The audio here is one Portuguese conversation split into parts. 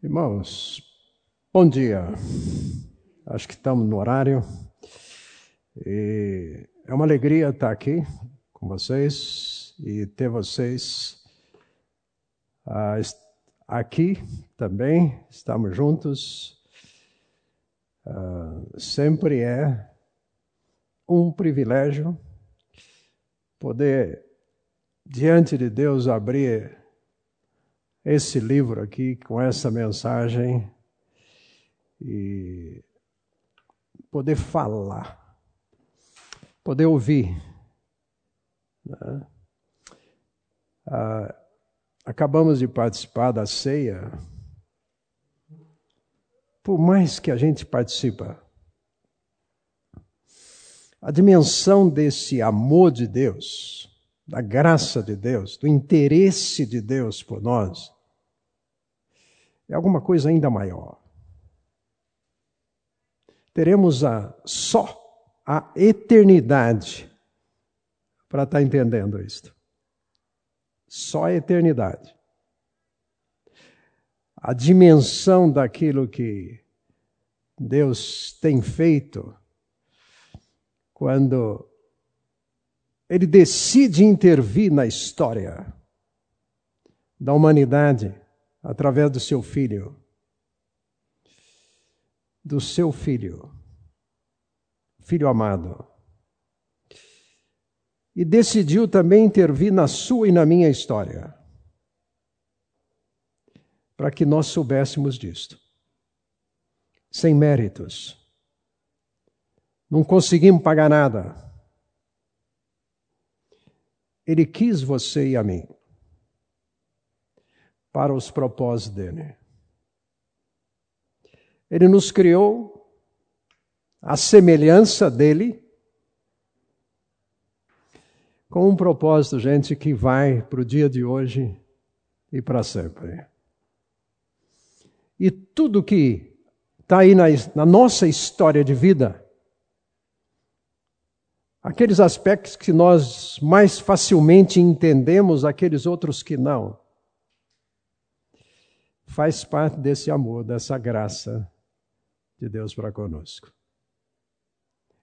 Irmãos, bom dia. Acho que estamos no horário. E é uma alegria estar aqui com vocês e ter vocês ah, aqui também. Estamos juntos. Ah, sempre é um privilégio poder, diante de Deus, abrir esse livro aqui com essa mensagem e poder falar, poder ouvir. Né? Ah, acabamos de participar da ceia. Por mais que a gente participa, a dimensão desse amor de Deus, da graça de Deus, do interesse de Deus por nós, é alguma coisa ainda maior. Teremos a, só a eternidade para estar tá entendendo isto. Só a eternidade. A dimensão daquilo que Deus tem feito quando Ele decide intervir na história da humanidade através do seu filho. Do seu filho, filho amado. E decidiu também intervir na sua e na minha história, para que nós soubéssemos disto. Sem méritos. Não conseguimos pagar nada. Ele quis você e a mim para os propósitos dele. Ele nos criou à semelhança dele, com um propósito, gente, que vai para o dia de hoje e para sempre. E tudo que está aí na, na nossa história de vida, aqueles aspectos que nós mais facilmente entendemos, aqueles outros que não faz parte desse amor, dessa graça de Deus para conosco.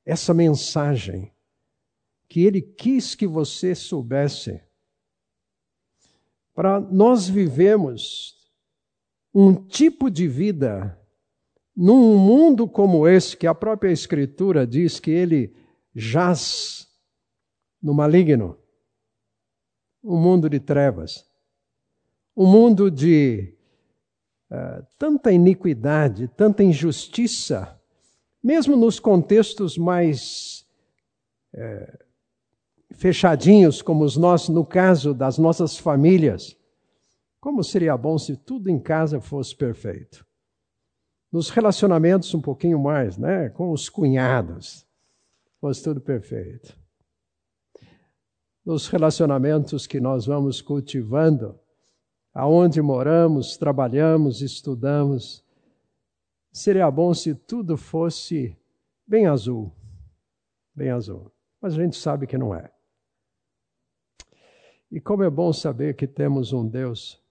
Essa mensagem que Ele quis que você soubesse, para nós vivemos um tipo de vida num mundo como esse, que a própria Escritura diz que ele jaz no maligno, um mundo de trevas, um mundo de eh, tanta iniquidade, tanta injustiça, mesmo nos contextos mais é, fechadinhos, como os nossos, no caso das nossas famílias. Como seria bom se tudo em casa fosse perfeito? Nos relacionamentos, um pouquinho mais, né? Com os cunhados, fosse tudo perfeito. Nos relacionamentos que nós vamos cultivando, aonde moramos, trabalhamos, estudamos. Seria bom se tudo fosse bem azul. Bem azul. Mas a gente sabe que não é. E como é bom saber que temos um Deus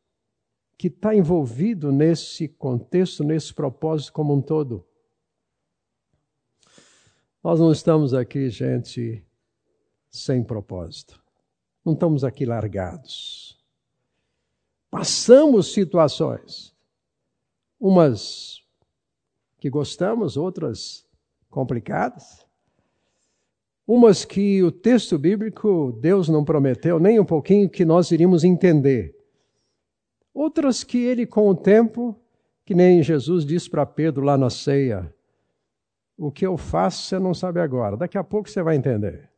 que está envolvido nesse contexto, nesse propósito como um todo. Nós não estamos aqui, gente, sem propósito. Não estamos aqui largados. Passamos situações, umas que gostamos, outras complicadas, umas que o texto bíblico, Deus não prometeu nem um pouquinho que nós iríamos entender, outras que ele, com o tempo, que nem Jesus disse para Pedro lá na ceia: O que eu faço você não sabe agora, daqui a pouco você vai entender.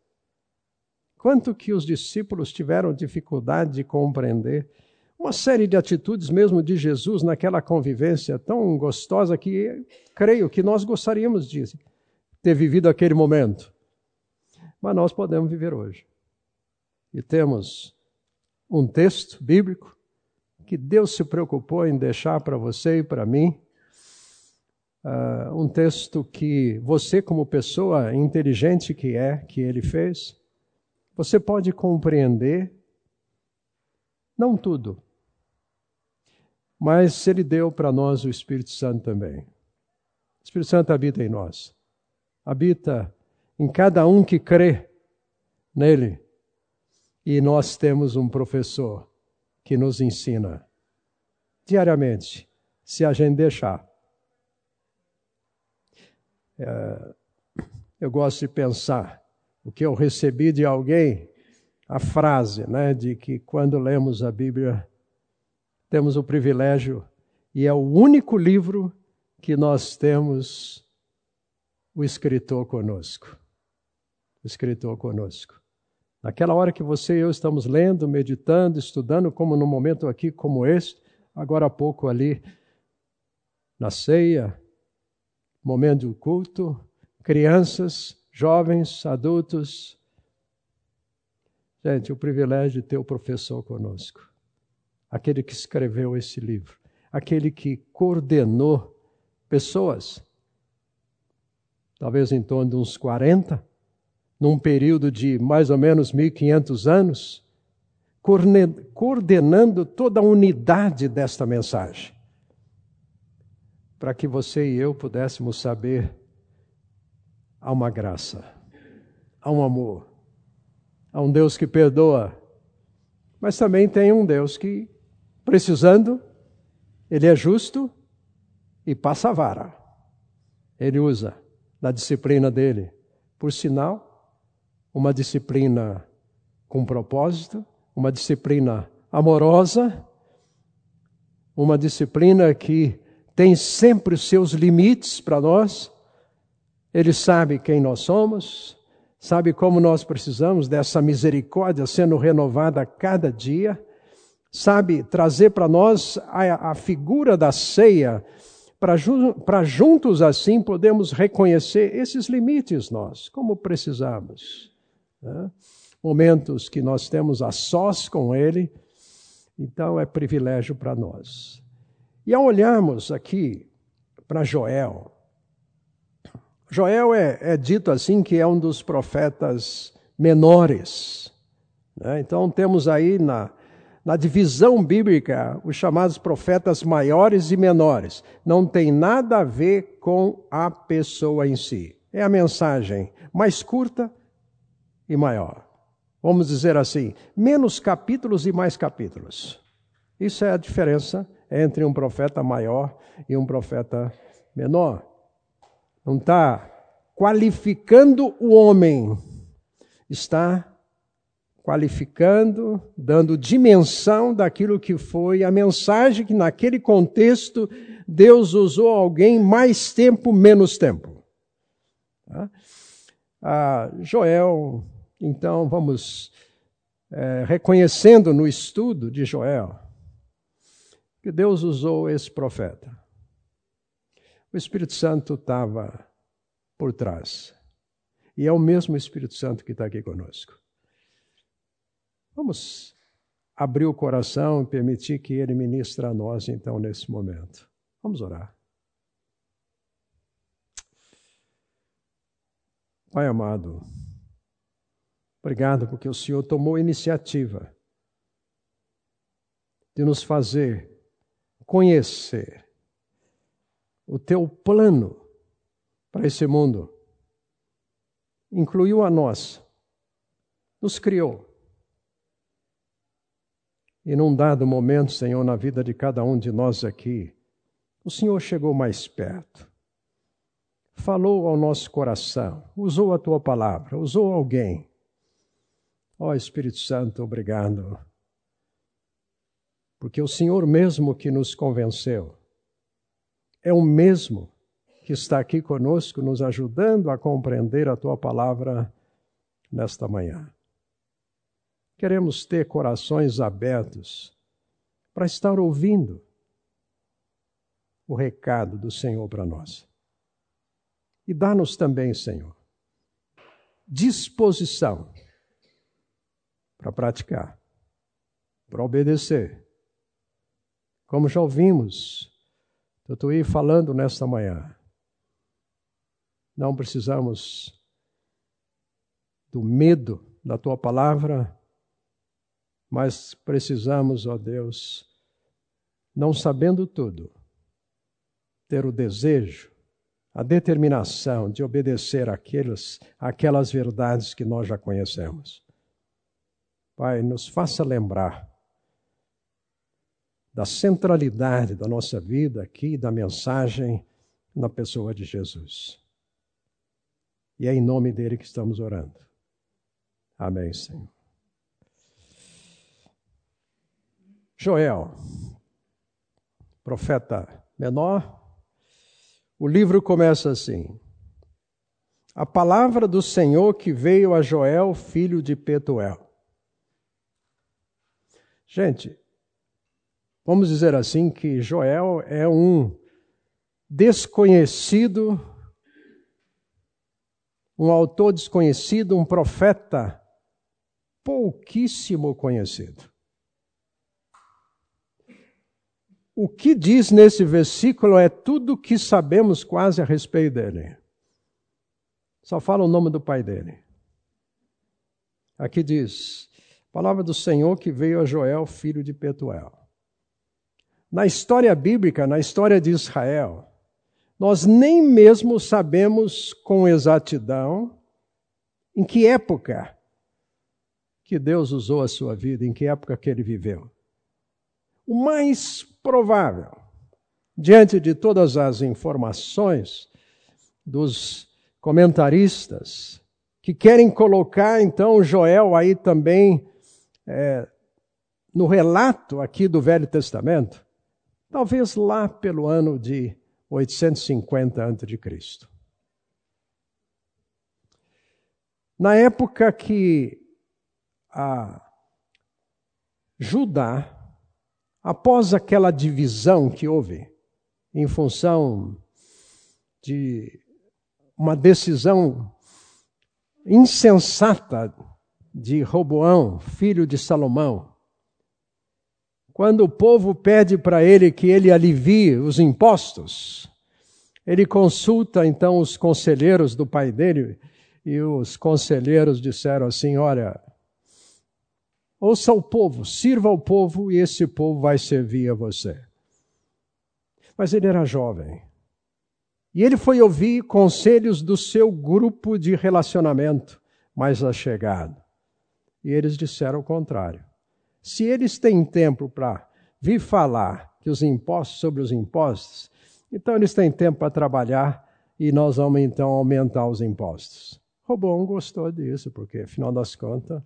Quanto que os discípulos tiveram dificuldade de compreender uma série de atitudes mesmo de Jesus naquela convivência tão gostosa que creio que nós gostaríamos de ter vivido aquele momento. Mas nós podemos viver hoje. E temos um texto bíblico que Deus se preocupou em deixar para você e para mim. Uh, um texto que você, como pessoa inteligente que é, que ele fez, você pode compreender, não tudo, mas Ele deu para nós o Espírito Santo também. O Espírito Santo habita em nós, habita em cada um que crê nele. E nós temos um professor que nos ensina diariamente, se a gente deixar. É, eu gosto de pensar o que eu recebi de alguém, a frase, né, de que quando lemos a Bíblia temos o privilégio e é o único livro que nós temos o escritor conosco. O escritor conosco. Naquela hora que você e eu estamos lendo, meditando, estudando, como num momento aqui como este, agora há pouco ali na ceia, momento do culto, crianças, jovens, adultos. Gente, o privilégio de ter o professor conosco, aquele que escreveu esse livro, aquele que coordenou pessoas, talvez em torno de uns 40, num período de mais ou menos 1500 anos, coordenando toda a unidade desta mensagem, para que você e eu pudéssemos saber há uma graça, há um amor, há um Deus que perdoa, mas também tem um Deus que, precisando, ele é justo e passa a vara. Ele usa na disciplina dele. Por sinal, uma disciplina com propósito, uma disciplina amorosa, uma disciplina que tem sempre os seus limites para nós, ele sabe quem nós somos, sabe como nós precisamos dessa misericórdia sendo renovada a cada dia, sabe trazer para nós a, a, figura da ceia, para juntos assim podemos reconhecer esses limites nós, como precisamos. Né? Momentos que nós temos a sós com Ele, então é privilégio para nós. E ao olharmos aqui para Joel, Joel é, é, dito assim que é um dos profetas menores. Né? Então temos aí na, na divisão bíblica os chamados profetas maiores e menores. Não tem nada a ver com a pessoa em si. É a mensagem mais curta e maior. Vamos dizer assim, menos capítulos e mais capítulos. Isso é a diferença entre um profeta maior e um profeta menor não está qualificando o homem, está qualificando, dando dimensão daquilo que foi a mensagem que naquele contexto Deus usou alguém mais tempo, menos tempo. Tá? Ah, Joel, então vamos é, reconhecendo no estudo de Joel que Deus usou esse profeta o Espírito Santo estava por trás. E é o mesmo Espírito Santo que está aqui conosco. Vamos abrir o coração e permitir que Ele ministre a nós, então, nesse momento. Vamos orar. Pai amado, obrigado porque o Senhor tomou a iniciativa de nos fazer conhecer o teu plano para esse mundo. Incluiu a nós, nos criou. E num dado momento, Senhor, na vida de cada um de nós aqui, o Senhor chegou mais perto, falou ao nosso coração, usou a tua palavra, usou alguém. Ó oh, Espírito Santo, obrigado. Porque o Senhor mesmo que nos convenceu é o mesmo que está aqui conosco, nos ajudando a compreender a tua palavra nesta manhã. Queremos ter corações abertos para estar ouvindo o recado do Senhor para nós. E dá-nos também, Senhor, disposição para praticar, para obedecer. Como já ouvimos Tutuí falando nesta manhã. Não precisamos do medo da tua palavra, mas precisamos, ó Deus, não sabendo tudo, ter o desejo, a determinação de obedecer àqueles, àquelas verdades que nós já conhecemos. Pai, nos faça lembrar da centralidade da nossa vida aqui, da mensagem na pessoa de Jesus. E é em nome dele que estamos orando. Amém, Senhor. Joel, profeta menor, o livro começa assim: A palavra do Senhor que veio a Joel, filho de Petuel. Gente, vamos dizer assim que Joel é um desconhecido, um autor desconhecido, um profeta pouquíssimo conhecido. O que diz nesse versículo é tudo o que sabemos quase a respeito dele. Só fala o nome do pai dele. Aqui diz: Palavra do Senhor que veio a Joel, filho de Petuel. Na história bíblica, na história de Israel, nós nem mesmo sabemos com exatidão em que época que Deus usou a sua vida, em que época que ele viveu. O mais provável, diante de todas as informações dos comentaristas, que querem colocar então Joel aí também é, no relato aqui do Velho Testamento, talvez lá pelo ano de 850 a.C. Na época que a Judá, após aquela divisão que houve, em função de uma decisão insensata de Roboão, filho de Salomão, quando o povo pede para ele que ele alivie os impostos, ele consulta então os conselheiros do pai dele, e os conselheiros disseram assim: Olha, ouça o povo, sirva ao povo, e esse povo vai servir a você. Mas ele era jovem. E ele foi ouvir conselhos do seu grupo de relacionamento mais achegado. E eles disseram o contrário. Se eles têm tempo para vir falar que os impostos sobre os impostos, então eles têm tempo para trabalhar e nós vamos então aumentar os impostos. Robão gostou disso, porque afinal das contas,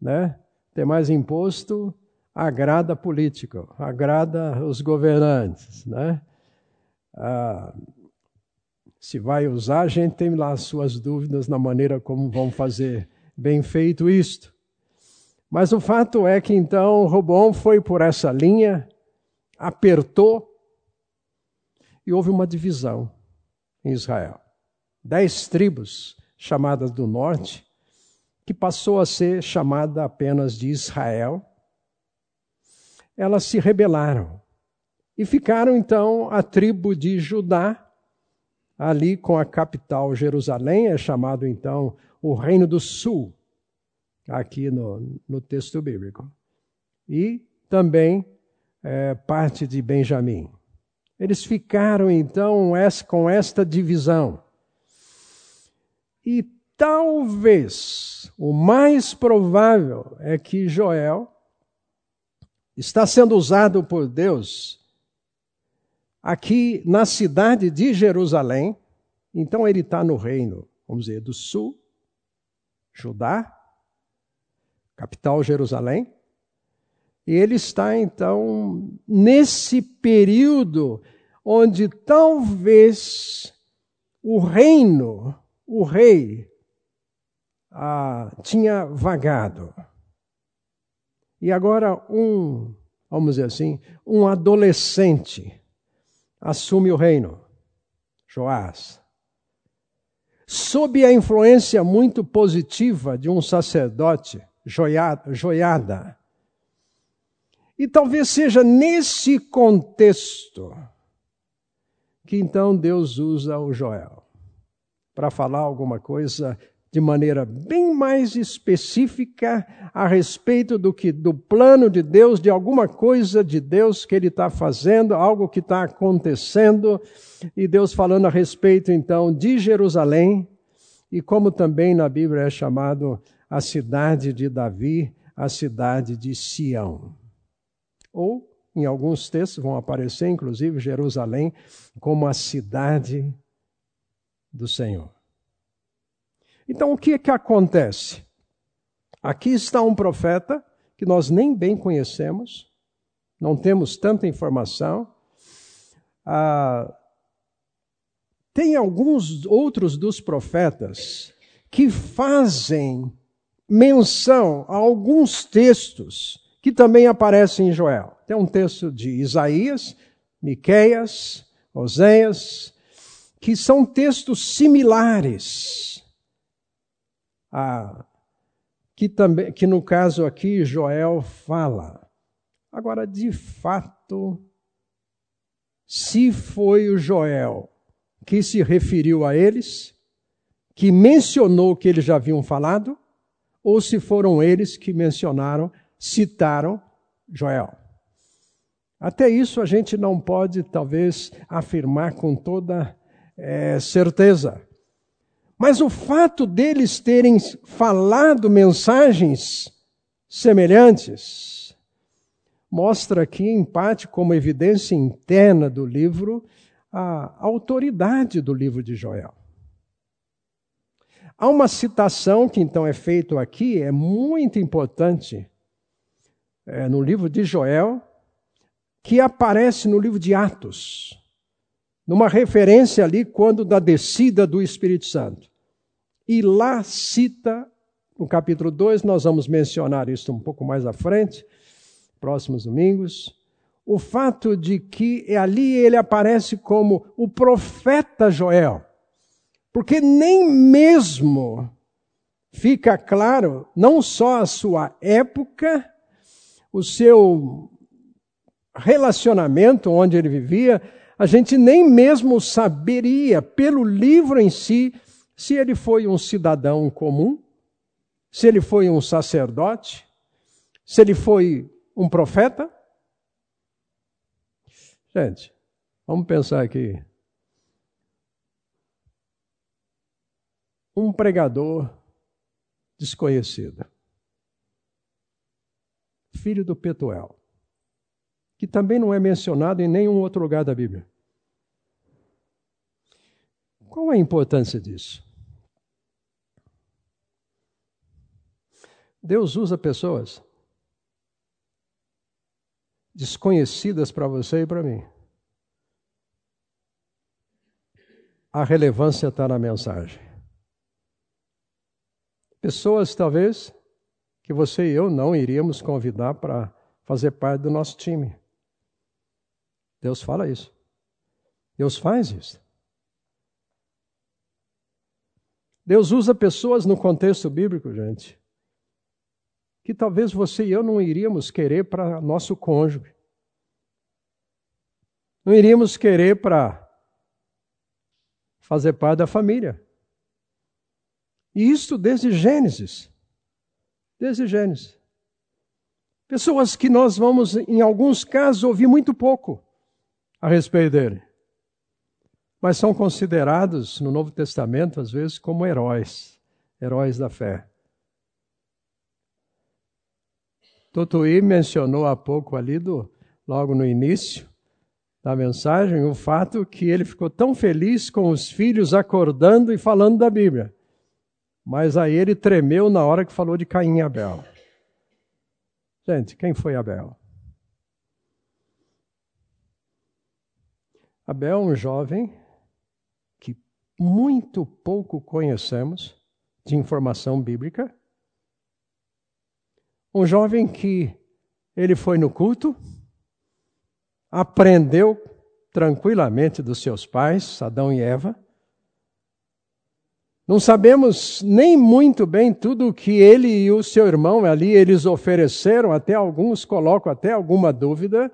né, ter mais imposto agrada político, agrada os governantes, né? Ah, se vai usar, a gente tem lá as suas dúvidas na maneira como vão fazer bem feito isto. Mas o fato é que então Robão foi por essa linha, apertou e houve uma divisão em Israel. Dez tribos chamadas do norte, que passou a ser chamada apenas de Israel, elas se rebelaram e ficaram então a tribo de Judá, ali com a capital Jerusalém, é chamado então o Reino do Sul aqui no, no texto bíblico. E também é, parte de Benjamim. Eles ficaram então com esta divisão. E talvez o mais provável é que Joel está sendo usado por Deus aqui na cidade de Jerusalém. Então ele está no reino, vamos dizer, do sul, Judá, capital Jerusalém. E ele está então nesse período onde talvez o reino, o rei, ah, tinha vagado. E agora um, vamos dizer assim, um adolescente assume o reino, Joás. Sob a influência muito positiva de um sacerdote joiada. E talvez seja nesse contexto que então Deus usa o Joel para falar alguma coisa de maneira bem mais específica a respeito do que do plano de Deus, de alguma coisa de Deus que Ele está fazendo, algo que está acontecendo, e Deus falando a respeito então de Jerusalém, e como também na Bíblia é chamado a cidade de Davi, a cidade de Sião. Ou, em alguns textos, vão aparecer, inclusive, Jerusalém como a cidade do Senhor. Então, o que é que acontece? Aqui está um profeta que nós nem bem conhecemos, não temos tanta informação. Ah, tem alguns outros dos profetas que fazem menção a alguns textos que também aparecem em Joel. Tem um texto de Isaías, Miqueias, Oséias, que são textos similares ah, que, também, que no caso aqui Joel fala. Agora, de fato, se foi o Joel que se referiu a eles, que mencionou o que eles já haviam falado, ou se foram eles que mencionaram, citaram Joel. Até isso a gente não pode, talvez, afirmar com toda é, certeza. Mas o fato deles terem falado mensagens semelhantes mostra aqui, em parte, como evidência interna do livro, a autoridade do livro de Joel. Há uma citação que então é feita aqui, é muito importante, é, no livro de Joel, que aparece no livro de Atos, numa referência ali quando da descida do Espírito Santo. E lá cita, no capítulo 2, nós vamos mencionar isso um pouco mais à frente, próximos domingos, o fato de que ali ele aparece como o profeta Joel. Porque nem mesmo fica claro, não só a sua época, o seu relacionamento onde ele vivia, a gente nem mesmo saberia, pelo livro em si, se ele foi um cidadão comum, se ele foi um sacerdote, se ele foi um profeta. Gente, vamos pensar aqui. Um pregador desconhecido, filho do Petuel, que também não é mencionado em nenhum outro lugar da Bíblia. Qual a importância disso? Deus usa pessoas desconhecidas para você e para mim. A relevância está na mensagem. Pessoas, talvez, que você e eu não iríamos convidar para fazer parte do nosso time. Deus fala isso. Deus faz isso. Deus usa pessoas no contexto bíblico, gente, que talvez você e eu não iríamos querer para nosso cônjuge. Não iríamos querer para fazer parte da família. E isto desde Gênesis. Desde Gênesis. Pessoas que nós vamos, em alguns casos, ouvir muito pouco a respeito dele. Mas são considerados no Novo Testamento, às vezes, como heróis, heróis da fé. Totuí mencionou há pouco ali, do, logo no início da mensagem, o fato que ele ficou tão feliz com os filhos acordando e falando da Bíblia. Mas aí ele tremeu na hora que falou de Caim e Abel. Gente, quem foi Abel? Abel é um jovem muito pouco conhecemos de informação bíblica um jovem que ele foi no culto, aprendeu tranquilamente dos seus pais, Adão e Eva. Não sabemos nem muito bem tudo o que ele e o seu irmão ali eles ofereceram, até alguns colocam até alguma dúvida.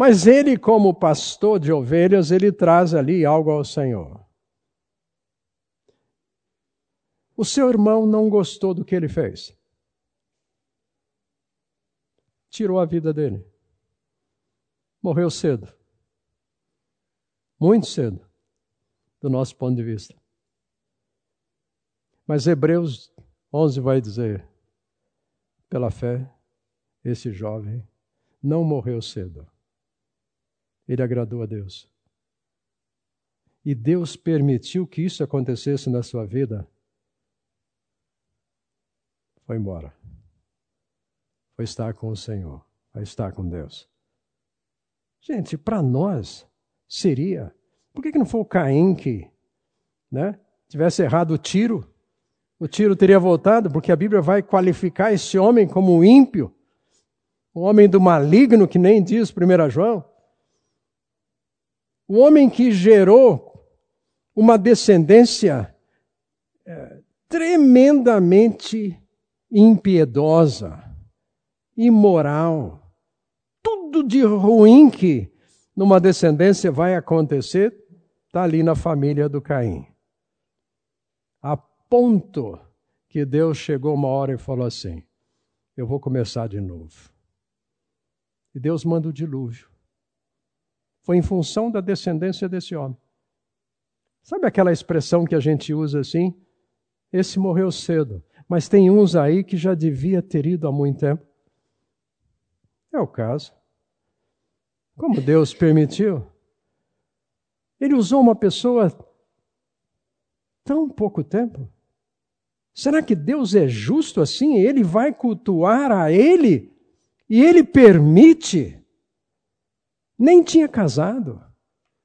Mas ele, como pastor de ovelhas, ele traz ali algo ao Senhor. O seu irmão não gostou do que ele fez. Tirou a vida dele. Morreu cedo. Muito cedo, do nosso ponto de vista. Mas Hebreus 11 vai dizer: pela fé, esse jovem não morreu cedo. Ele agradou a Deus. E Deus permitiu que isso acontecesse na sua vida. Foi embora. Foi estar com o Senhor. Foi estar com Deus. Gente, para nós seria. Por que, que não foi o Caim que né, tivesse errado o tiro? O tiro teria voltado, porque a Bíblia vai qualificar esse homem como ímpio, o homem do maligno, que nem diz 1 João. O homem que gerou uma descendência é, tremendamente impiedosa, imoral, tudo de ruim que numa descendência vai acontecer, está ali na família do Caim. A ponto que Deus chegou uma hora e falou assim: Eu vou começar de novo. E Deus manda o dilúvio. Foi em função da descendência desse homem. Sabe aquela expressão que a gente usa assim? Esse morreu cedo, mas tem uns aí que já devia ter ido há muito tempo. É o caso. Como Deus permitiu? Ele usou uma pessoa tão pouco tempo. Será que Deus é justo assim? Ele vai cultuar a ele e ele permite? Nem tinha casado,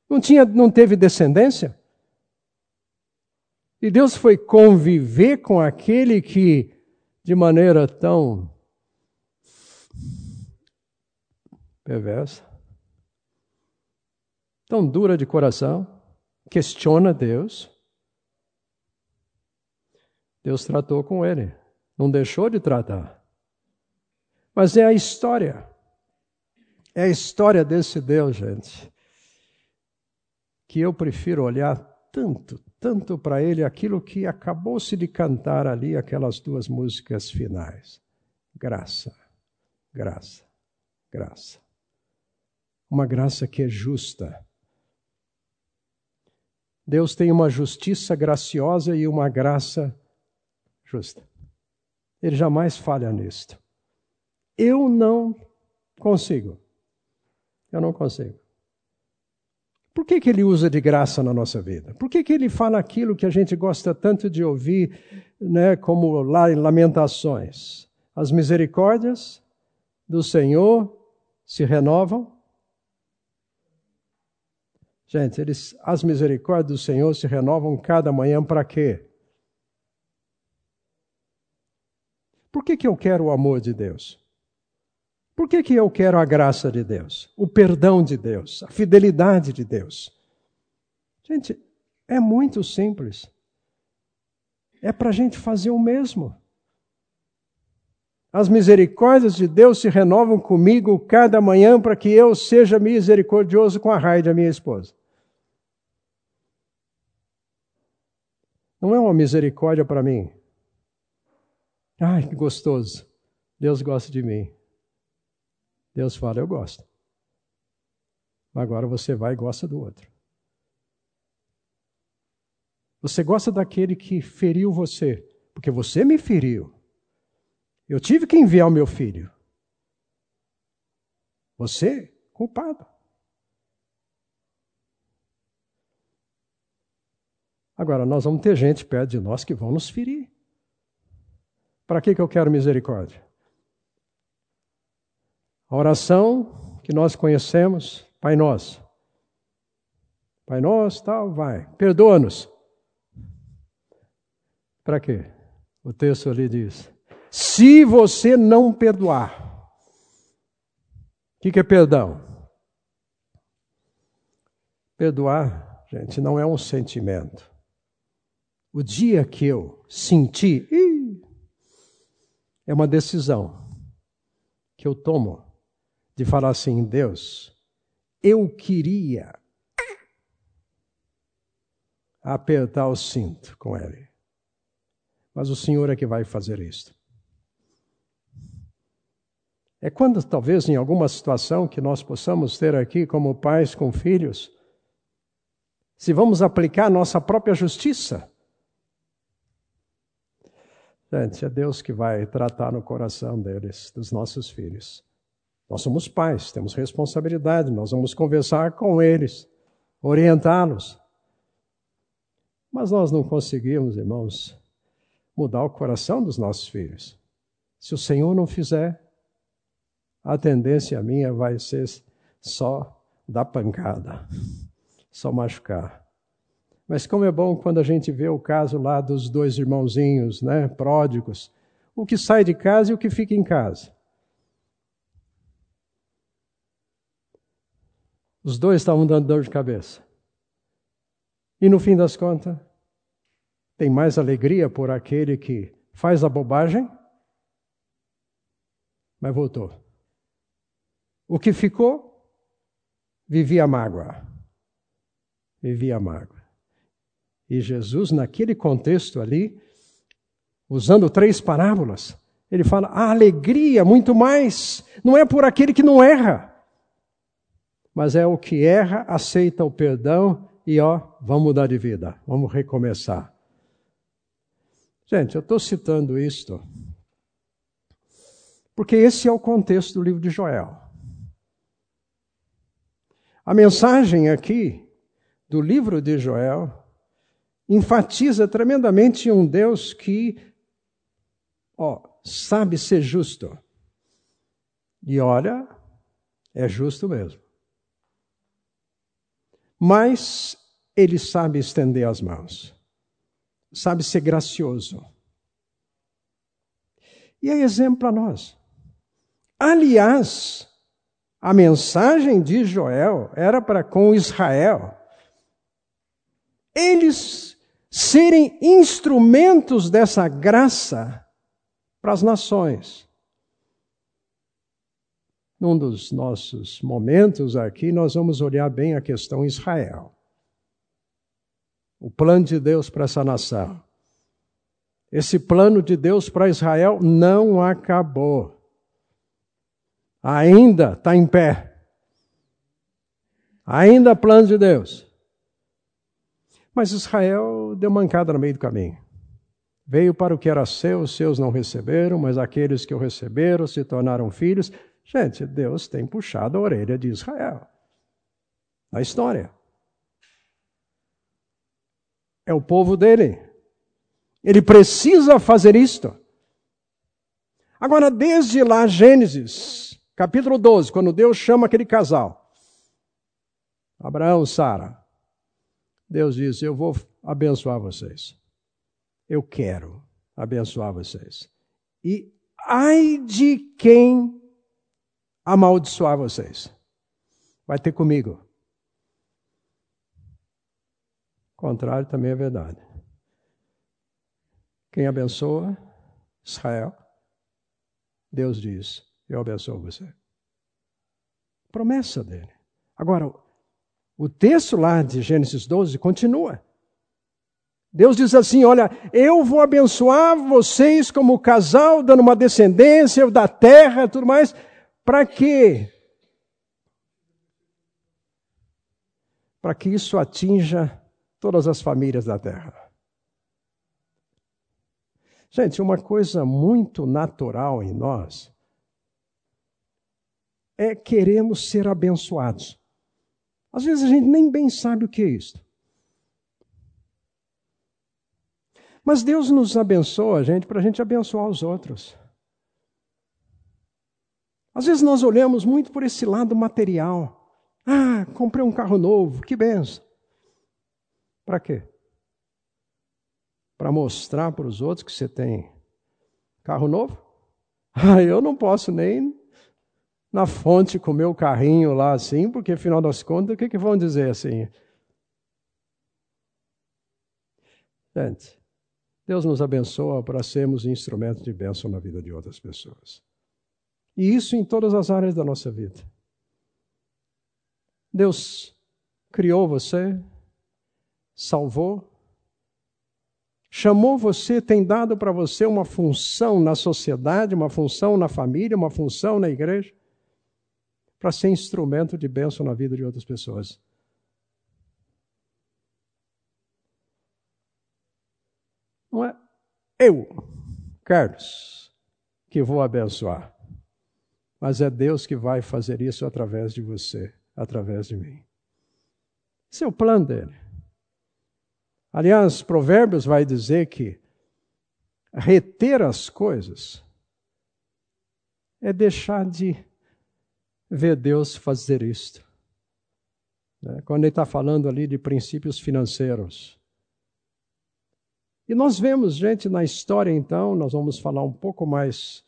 não tinha, não teve descendência. E Deus foi conviver com aquele que, de maneira tão perversa, tão dura de coração, questiona Deus. Deus tratou com ele, não deixou de tratar. Mas é a história. É a história desse Deus, gente, que eu prefiro olhar tanto, tanto para ele aquilo que acabou-se de cantar ali, aquelas duas músicas finais. Graça, graça, graça. Uma graça que é justa. Deus tem uma justiça graciosa e uma graça justa. Ele jamais falha nisto. Eu não consigo. Eu não consigo. Por que, que ele usa de graça na nossa vida? Por que, que ele fala aquilo que a gente gosta tanto de ouvir, né, como lá em Lamentações? As misericórdias do Senhor se renovam. Gente, eles, as misericórdias do Senhor se renovam cada manhã para quê? Por que, que eu quero o amor de Deus? Por que, que eu quero a graça de Deus, o perdão de Deus, a fidelidade de Deus? Gente, é muito simples. É para a gente fazer o mesmo. As misericórdias de Deus se renovam comigo cada manhã para que eu seja misericordioso com a Raide, a minha esposa. Não é uma misericórdia para mim. Ai, que gostoso. Deus gosta de mim. Deus fala: Eu gosto. Agora você vai e gosta do outro. Você gosta daquele que feriu você, porque você me feriu. Eu tive que enviar o meu filho. Você, culpado. Agora, nós vamos ter gente perto de nós que vão nos ferir. Para que, que eu quero misericórdia? A oração que nós conhecemos, Pai Nosso. Pai Nosso, tal, vai. Perdoa-nos. Para quê? O texto ali diz: se você não perdoar. O que, que é perdão? Perdoar, gente, não é um sentimento. O dia que eu senti, é uma decisão que eu tomo de falar assim: Deus, eu queria apertar o cinto com ele. Mas o Senhor é que vai fazer isto. É quando, talvez, em alguma situação que nós possamos ter aqui como pais com filhos, se vamos aplicar nossa própria justiça. Gente, é Deus que vai tratar no coração deles, dos nossos filhos. Nós somos pais, temos responsabilidade, nós vamos conversar com eles, orientá-los. Mas nós não conseguimos, irmãos, mudar o coração dos nossos filhos. Se o Senhor não fizer, a tendência minha vai ser só dar pancada, só machucar. Mas como é bom quando a gente vê o caso lá dos dois irmãozinhos, né, pródigos, o que sai de casa e o que fica em casa. Os dois estavam dando dor de cabeça. E no fim das contas, tem mais alegria por aquele que faz a bobagem, mas voltou. O que ficou, vivia a mágoa. Vivia a mágoa. E Jesus, naquele contexto ali, usando três parábolas, ele fala: a alegria, muito mais, não é por aquele que não erra mas é o que erra, aceita o perdão e ó, vamos mudar de vida, vamos recomeçar. Gente, eu estou citando isto porque esse é o contexto do livro de Joel. A mensagem aqui do livro de Joel enfatiza tremendamente um Deus que ó, sabe ser justo. E olha, é justo mesmo mas ele sabe estender as mãos, sabe ser gracioso. E é exemplo para nós. Aliás, a mensagem de Joel era para com Israel. Eles serem instrumentos dessa graça para as nações. Num dos nossos momentos aqui, nós vamos olhar bem a questão Israel. O plano de Deus para essa nação. Esse plano de Deus para Israel não acabou. Ainda está em pé. Ainda plano de Deus. Mas Israel deu mancada no meio do caminho. Veio para o que era seu, os seus não receberam, mas aqueles que o receberam se tornaram filhos. Gente, Deus tem puxado a orelha de Israel na história. É o povo dele. Ele precisa fazer isto. Agora, desde lá, Gênesis, capítulo 12, quando Deus chama aquele casal, Abraão, Sara, Deus diz: Eu vou abençoar vocês. Eu quero abençoar vocês. E ai de quem amaldiçoar vocês. Vai ter comigo. O contrário também é verdade. Quem abençoa Israel, Deus diz: Eu abençoo você. Promessa dele. Agora, o texto lá de Gênesis 12 continua. Deus diz assim: Olha, eu vou abençoar vocês como casal, dando uma descendência da terra tudo mais. Para quê? Para que isso atinja todas as famílias da terra. Gente, uma coisa muito natural em nós é queremos ser abençoados. Às vezes a gente nem bem sabe o que é isso. Mas Deus nos abençoa, gente, para a gente abençoar os outros. Às vezes nós olhamos muito por esse lado material. Ah, comprei um carro novo, que benção. Para quê? Para mostrar para os outros que você tem carro novo? Ah, eu não posso nem na fonte comer o carrinho lá assim, porque afinal das contas, o que, que vão dizer assim? Gente, Deus nos abençoa para sermos instrumentos de bênção na vida de outras pessoas. E isso em todas as áreas da nossa vida. Deus criou você, salvou, chamou você, tem dado para você uma função na sociedade, uma função na família, uma função na igreja, para ser instrumento de bênção na vida de outras pessoas. Não é eu, Carlos, que vou abençoar, mas é Deus que vai fazer isso através de você, através de mim. Esse é o plano dele. Aliás, Provérbios vai dizer que reter as coisas é deixar de ver Deus fazer isto. Né? Quando ele está falando ali de princípios financeiros. E nós vemos, gente, na história, então, nós vamos falar um pouco mais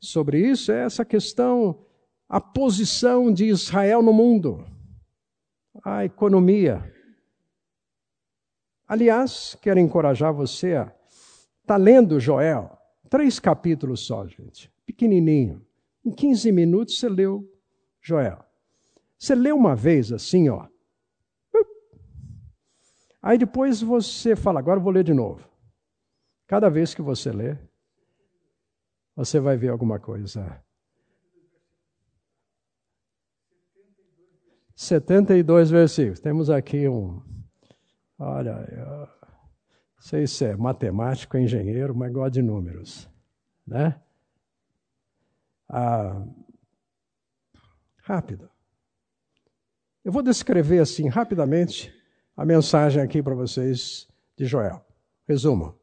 sobre isso, é essa questão, a posição de Israel no mundo a economia. Aliás, quero encorajar você a tá lendo Joel, três capítulos só, gente, pequenininho. Em 15 minutos você leu Joel. Você lê uma vez assim, ó. Aí depois você fala, agora eu vou ler de novo. Cada vez que você lê, você vai ver alguma coisa 72 versículos. Temos aqui um. Olha, não sei se é matemático, engenheiro, mas gosta de números. Né? Ah, rápido. Eu vou descrever assim rapidamente a mensagem aqui para vocês de Joel. Resumo.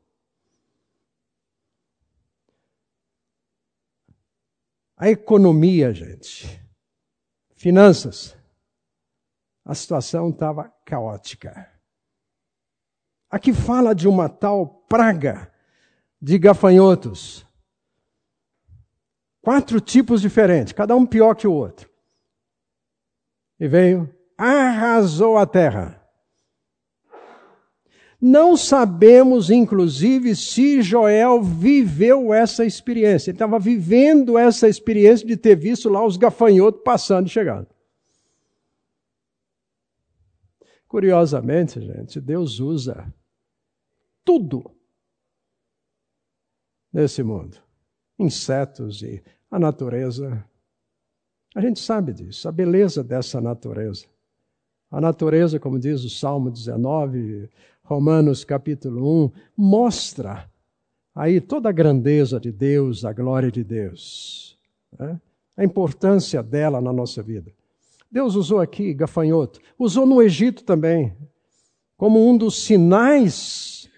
A economia, gente. Finanças a situação estava caótica. Aqui fala de uma tal praga de gafanhotos. Quatro tipos diferentes, cada um pior que o outro. E veio, arrasou a terra. Não sabemos, inclusive, se Joel viveu essa experiência. Ele estava vivendo essa experiência de ter visto lá os gafanhotos passando e chegando. Curiosamente, gente, Deus usa tudo nesse mundo. Insetos e a natureza. A gente sabe disso, a beleza dessa natureza. A natureza, como diz o Salmo 19, Romanos capítulo 1, mostra aí toda a grandeza de Deus, a glória de Deus, né? a importância dela na nossa vida. Deus usou aqui gafanhoto, usou no Egito também, como um dos sinais.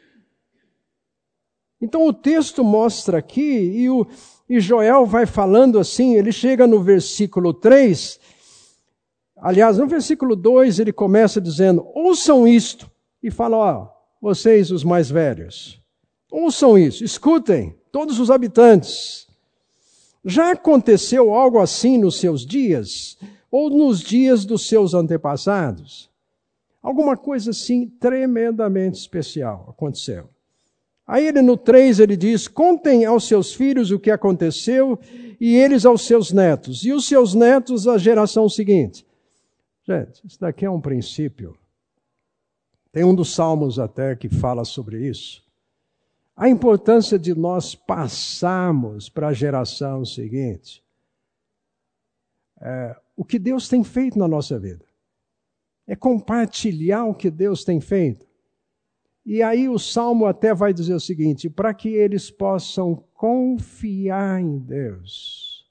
Então o texto mostra aqui, e, o, e Joel vai falando assim, ele chega no versículo 3, aliás, no versículo 2 ele começa dizendo: ouçam isto, e fala, ó, vocês os mais velhos, ouçam isso, escutem, todos os habitantes. Já aconteceu algo assim nos seus dias? ou nos dias dos seus antepassados. Alguma coisa assim tremendamente especial aconteceu. Aí ele no 3 ele diz: "Contem aos seus filhos o que aconteceu e eles aos seus netos, e os seus netos à geração seguinte." Gente, isso daqui é um princípio. Tem um dos salmos até que fala sobre isso. A importância de nós passarmos para a geração seguinte. É, o que Deus tem feito na nossa vida. É compartilhar o que Deus tem feito. E aí o salmo até vai dizer o seguinte: para que eles possam confiar em Deus.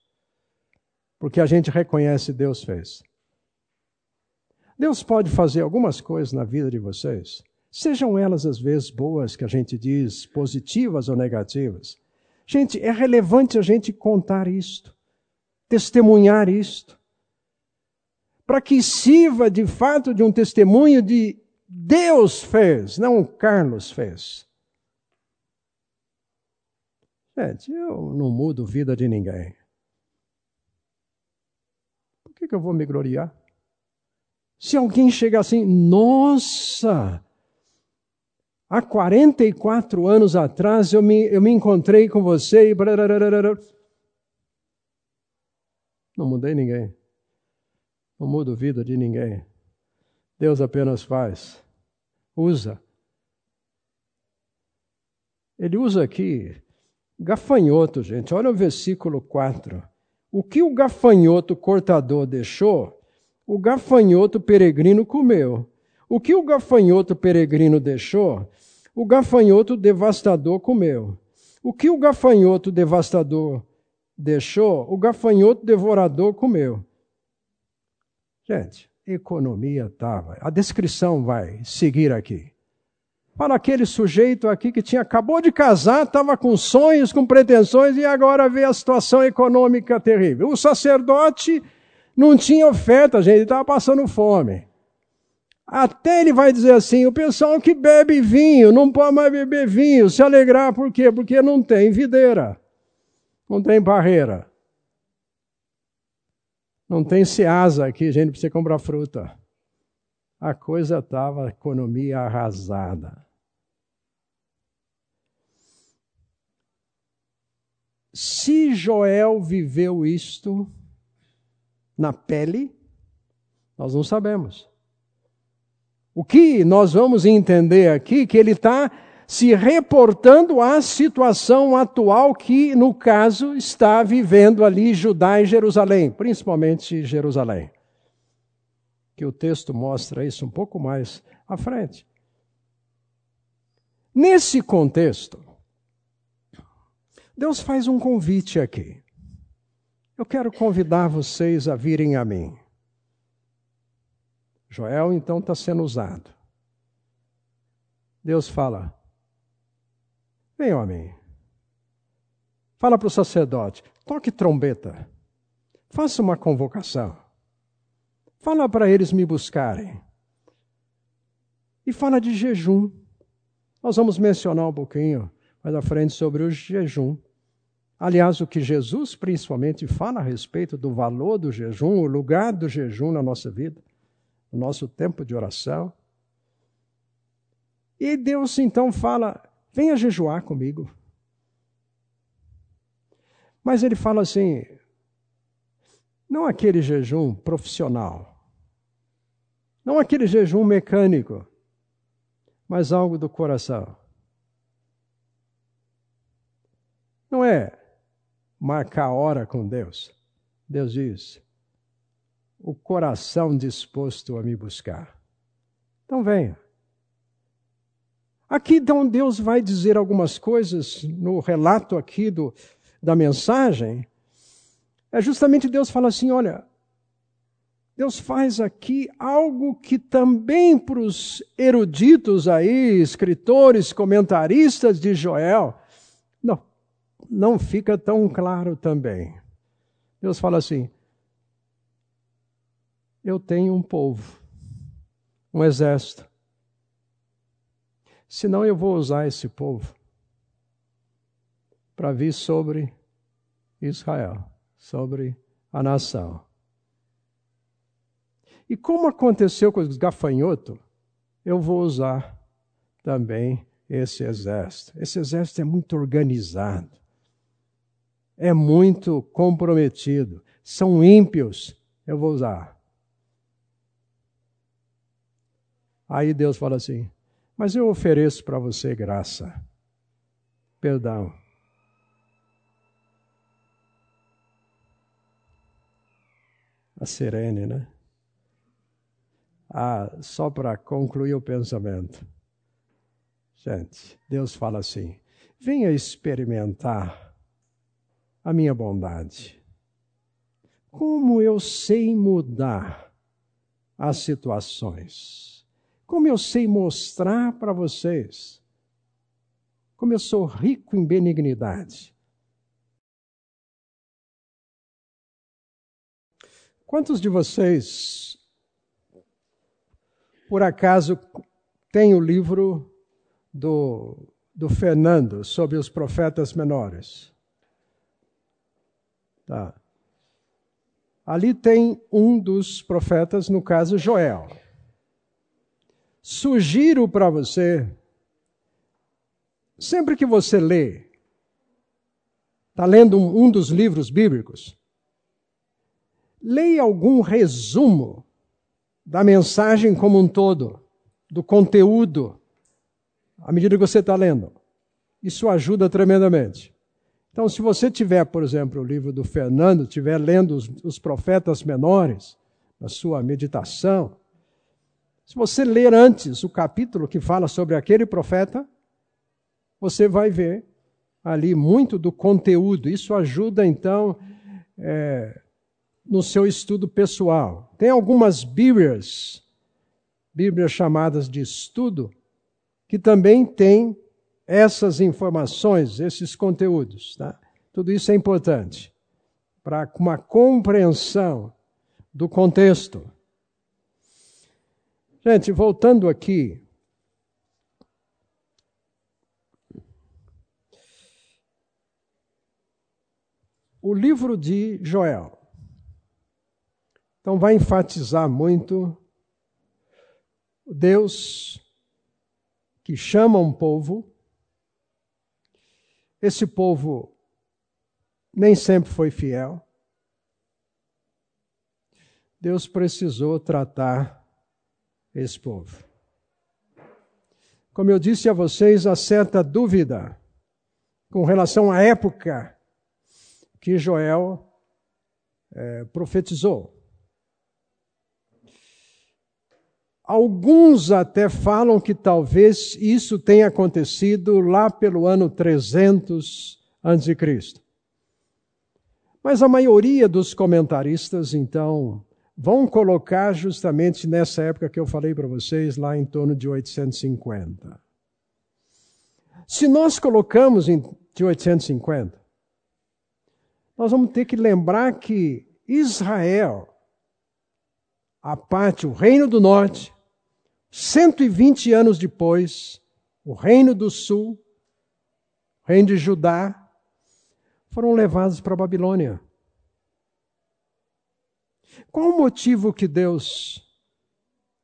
Porque a gente reconhece Deus fez. Deus pode fazer algumas coisas na vida de vocês, sejam elas às vezes boas, que a gente diz, positivas ou negativas. Gente, é relevante a gente contar isto, testemunhar isto para que sirva de fato de um testemunho de Deus fez, não Carlos fez. Gente, eu não mudo vida de ninguém. Por que, que eu vou me gloriar? Se alguém chega assim, nossa, há 44 anos atrás eu me, eu me encontrei com você e. Não mudei ninguém. Não muda a vida de ninguém. Deus apenas faz, usa. Ele usa aqui gafanhoto, gente. Olha o versículo 4. O que o gafanhoto cortador deixou, o gafanhoto peregrino comeu. O que o gafanhoto peregrino deixou, o gafanhoto devastador comeu. O que o gafanhoto devastador deixou, o gafanhoto devorador comeu. Gente, economia estava. A descrição vai seguir aqui. Para aquele sujeito aqui que tinha acabou de casar, estava com sonhos, com pretensões e agora vê a situação econômica terrível. O sacerdote não tinha oferta, gente, ele estava passando fome. Até ele vai dizer assim: o pessoal que bebe vinho não pode mais beber vinho, se alegrar, por quê? Porque não tem videira, não tem barreira, não tem seasa aqui, gente, para você comprar fruta. A coisa estava, a economia arrasada. Se Joel viveu isto na pele, nós não sabemos. O que nós vamos entender aqui que ele está se reportando à situação atual que, no caso, está vivendo ali Judá e Jerusalém, principalmente Jerusalém. Que o texto mostra isso um pouco mais à frente. Nesse contexto, Deus faz um convite aqui. Eu quero convidar vocês a virem a mim. Joel então está sendo usado. Deus fala: Venham a mim. Fala para o sacerdote: toque trombeta. Faça uma convocação. Fala para eles me buscarem. E fala de jejum. Nós vamos mencionar um pouquinho mais à frente sobre o jejum. Aliás, o que Jesus principalmente fala a respeito do valor do jejum, o lugar do jejum na nossa vida o nosso tempo de oração. E Deus então fala: venha jejuar comigo. Mas ele fala assim: não aquele jejum profissional, não aquele jejum mecânico, mas algo do coração. Não é marcar hora com Deus. Deus diz: o coração disposto a me buscar. Então venha. Aqui então Deus vai dizer algumas coisas no relato aqui do, da mensagem. É justamente Deus fala assim: olha, Deus faz aqui algo que também para os eruditos aí, escritores, comentaristas de Joel, não fica tão claro também. Deus fala assim: eu tenho um povo, um exército. Senão eu vou usar esse povo para vir sobre Israel, sobre a nação. E como aconteceu com os gafanhotos, eu vou usar também esse exército. Esse exército é muito organizado, é muito comprometido, são ímpios, eu vou usar. Aí Deus fala assim: Mas eu ofereço para você graça, perdão. A Sirene, né? Ah, só para concluir o pensamento. Gente, Deus fala assim: venha experimentar a minha bondade. Como eu sei mudar as situações como eu sei mostrar para vocês como eu sou rico em benignidade. Quantos de vocês, por acaso, têm o livro do, do Fernando sobre os profetas menores? Tá. Ali tem um dos profetas, no caso Joel sugiro para você, sempre que você lê, está lendo um, dos livros bíblicos, leia algum resumo da mensagem como um todo, do conteúdo, à medida que você está lendo. Isso ajuda tremendamente. Então, se você tiver, por exemplo, o livro do Fernando, tiver lendo os, os profetas menores, na sua meditação, se você ler antes o capítulo que fala sobre aquele profeta, você vai ver ali muito do conteúdo. Isso ajuda, então, é, no seu estudo pessoal. Tem algumas Bíblias, Bíblias chamadas de estudo, que também têm essas informações, esses conteúdos. Tá? Tudo isso é importante para uma compreensão do contexto. Gente, voltando aqui. O livro de Joel. Então, vai enfatizar muito Deus que chama um povo. Esse povo nem sempre foi fiel. Deus precisou tratar esse povo. Como eu disse a vocês, há certa dúvida com relação à época que Joel é, profetizou. Alguns até falam que talvez isso tenha acontecido lá pelo ano 300 a.C. Mas a maioria dos comentaristas, então, vão colocar justamente nessa época que eu falei para vocês, lá em torno de 850. Se nós colocamos em, de 850, nós vamos ter que lembrar que Israel, a parte, o Reino do Norte, 120 anos depois, o Reino do Sul, o Reino de Judá, foram levados para a Babilônia. Qual o motivo que Deus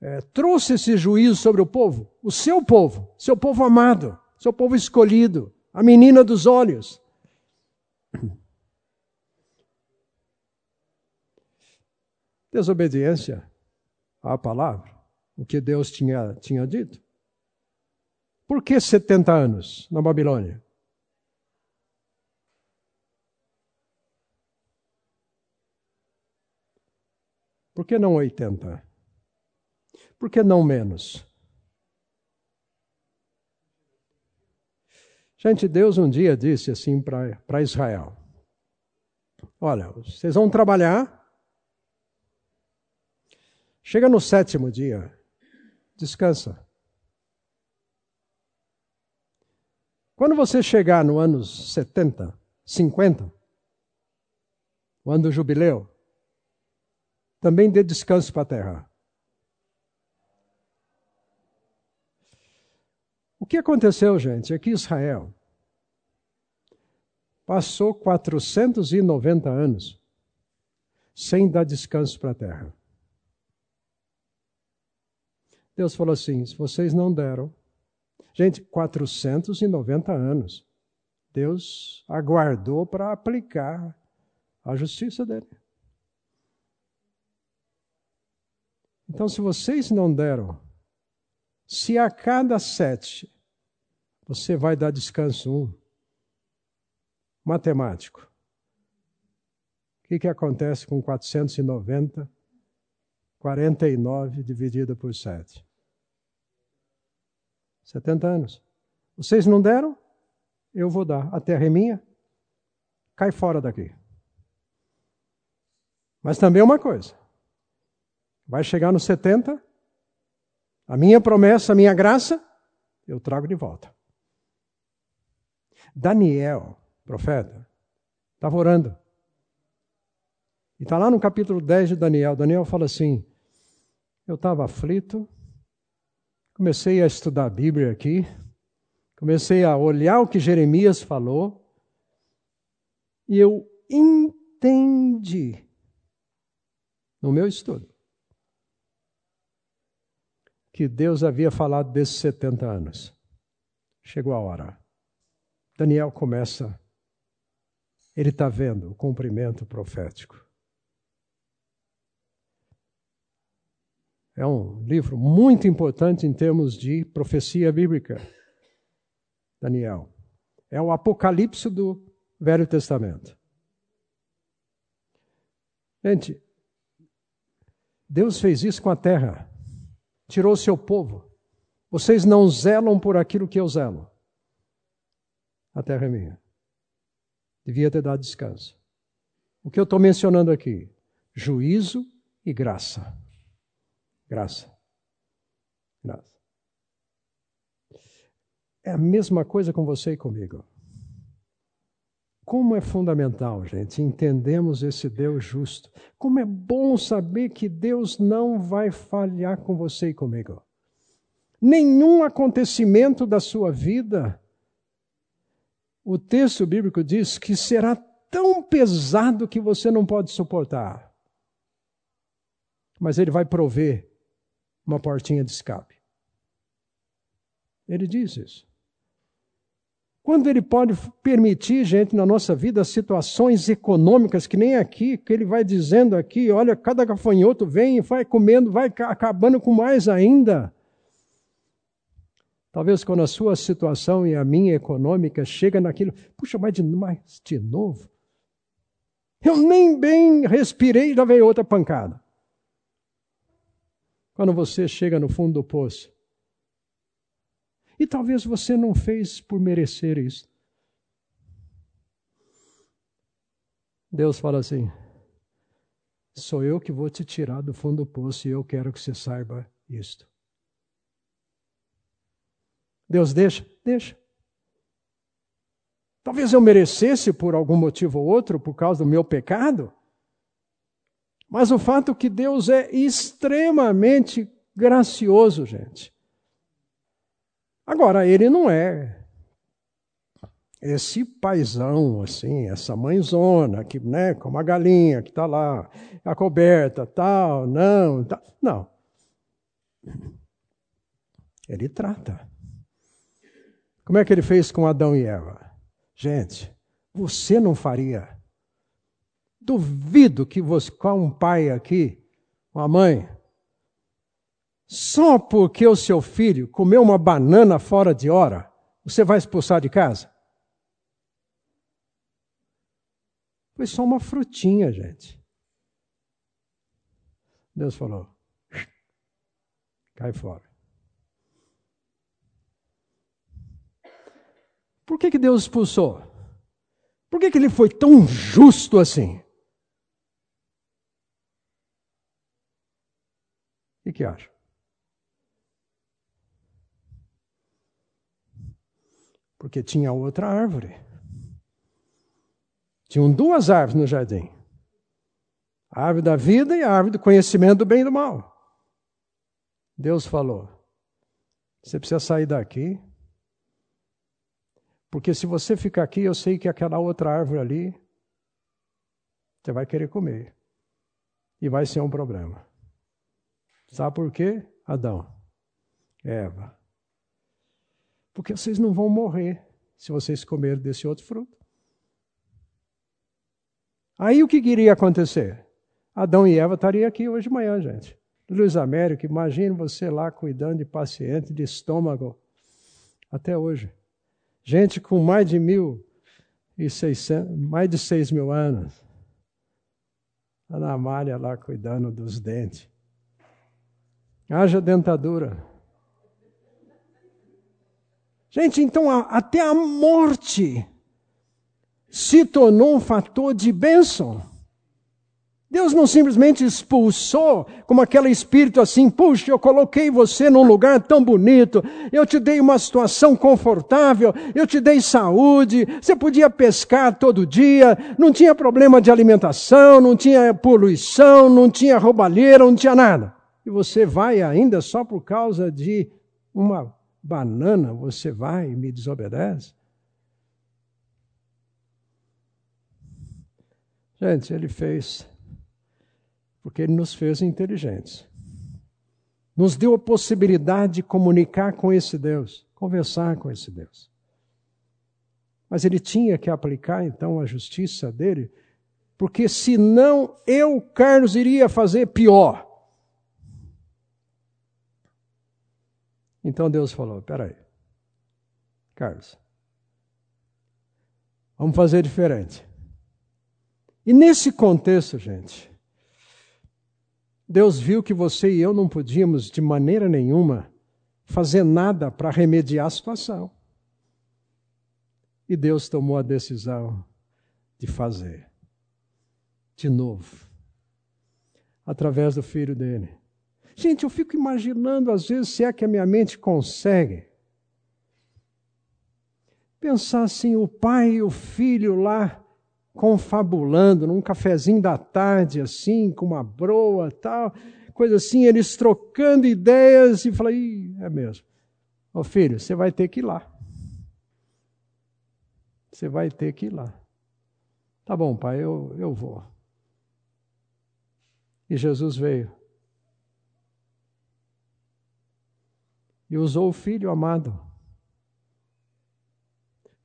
é, trouxe esse juízo sobre o povo? O seu povo, seu povo amado, seu povo escolhido, a menina dos olhos. Desobediência à palavra, o que Deus tinha, tinha dito. Por que 70 anos na Babilônia? Por que não 80? Por que não menos? Gente, Deus um dia disse assim para Israel: Olha, vocês vão trabalhar, chega no sétimo dia, descansa. Quando você chegar no anos 70, 50, o ano do jubileu, também dê descanso para a terra. O que aconteceu, gente, é que Israel passou 490 anos sem dar descanso para a terra. Deus falou assim: se vocês não deram. Gente, 490 anos. Deus aguardou para aplicar a justiça dele. Então, se vocês não deram, se a cada sete você vai dar descanso um, matemático, o que, que acontece com 490? 49 dividido por 7. 70 anos. Vocês não deram? Eu vou dar. A terra é minha. Cai fora daqui. Mas também uma coisa. Vai chegar nos 70, a minha promessa, a minha graça, eu trago de volta. Daniel, profeta, estava orando. E está lá no capítulo 10 de Daniel. Daniel fala assim: Eu estava aflito, comecei a estudar a Bíblia aqui, comecei a olhar o que Jeremias falou, e eu entendi no meu estudo que Deus havia falado desses 70 anos. Chegou a hora. Daniel começa, ele está vendo o cumprimento profético. É um livro muito importante em termos de profecia bíblica. Daniel. É o apocalipse do Velho Testamento. Gente, Deus fez isso com a terra. Tirou o seu povo. Vocês não zelam por aquilo que eu zelo. A terra é minha. Devia ter dado descanso. O que eu estou mencionando aqui? Juízo e graça. Graça. Graça. É a mesma coisa com você e comigo. Como é fundamental, gente, entendemos esse Deus justo. Como é bom saber que Deus não vai falhar com você e comigo. Nenhum acontecimento da sua vida, o texto bíblico diz que será tão pesado que você não pode suportar. Mas Ele vai prover uma portinha de escape. Ele diz isso. Quando ele pode permitir, gente, na nossa vida, situações econômicas, que nem aqui, que ele vai dizendo aqui, olha, cada gafanhoto vem e vai comendo, vai acabando com mais ainda. Talvez quando a sua situação e a minha econômica chega naquilo, puxa, mas de, mas de novo? Eu nem bem respirei já veio outra pancada. Quando você chega no fundo do poço, e talvez você não fez por merecer isso. Deus fala assim: sou eu que vou te tirar do fundo do poço e eu quero que você saiba isto. Deus deixa? Deixa. Talvez eu merecesse por algum motivo ou outro, por causa do meu pecado. Mas o fato é que Deus é extremamente gracioso, gente. Agora, ele não é esse paizão, assim, essa mãezona, que, né, como a galinha que está lá, a coberta, tal, não, tal. Não. Ele trata. Como é que ele fez com Adão e Eva? Gente, você não faria. Duvido que você, com um pai aqui, uma mãe, só porque o seu filho comeu uma banana fora de hora, você vai expulsar de casa? Foi só uma frutinha, gente. Deus falou: cai fora. Por que, que Deus expulsou? Por que, que ele foi tão justo assim? O que, acha? porque tinha outra árvore. Tinham duas árvores no jardim: a árvore da vida e a árvore do conhecimento do bem e do mal. Deus falou: você precisa sair daqui, porque se você ficar aqui, eu sei que aquela outra árvore ali, você vai querer comer. E vai ser um problema. Sabe por quê? Adão, Eva. Porque vocês não vão morrer se vocês comerem desse outro fruto. Aí o que iria acontecer? Adão e Eva estariam aqui hoje de manhã, gente. Luiz Américo, imagine você lá cuidando de paciente de estômago. Até hoje. Gente com mais de mil e seiscentos, mais de seis mil anos. Ana Amália lá cuidando dos dentes. Haja dentadura. Gente, então a, até a morte se tornou um fator de bênção. Deus não simplesmente expulsou como aquele espírito assim, puxa, eu coloquei você num lugar tão bonito, eu te dei uma situação confortável, eu te dei saúde, você podia pescar todo dia, não tinha problema de alimentação, não tinha poluição, não tinha roubalheira, não tinha nada. E você vai ainda só por causa de uma banana, você vai e me desobedece? Gente, ele fez porque ele nos fez inteligentes. Nos deu a possibilidade de comunicar com esse Deus, conversar com esse Deus. Mas ele tinha que aplicar então a justiça dele, porque senão eu, Carlos, iria fazer pior. Então Deus falou: peraí, Carlos, Vamos fazer diferente. E nesse contexto, gente, Deus viu que você e eu não podíamos, de maneira nenhuma, fazer nada para remediar a situação. E Deus tomou a decisão de fazer. De novo. Através do filho dele. Gente, eu fico imaginando, às vezes, se é que a minha mente consegue. Pensar assim, o pai e o filho lá confabulando num cafezinho da tarde, assim, com uma broa tal, coisa assim, eles trocando ideias e falei, é mesmo. Ô filho, você vai ter que ir lá. Você vai ter que ir lá. Tá bom, pai, eu, eu vou. E Jesus veio. E usou o Filho amado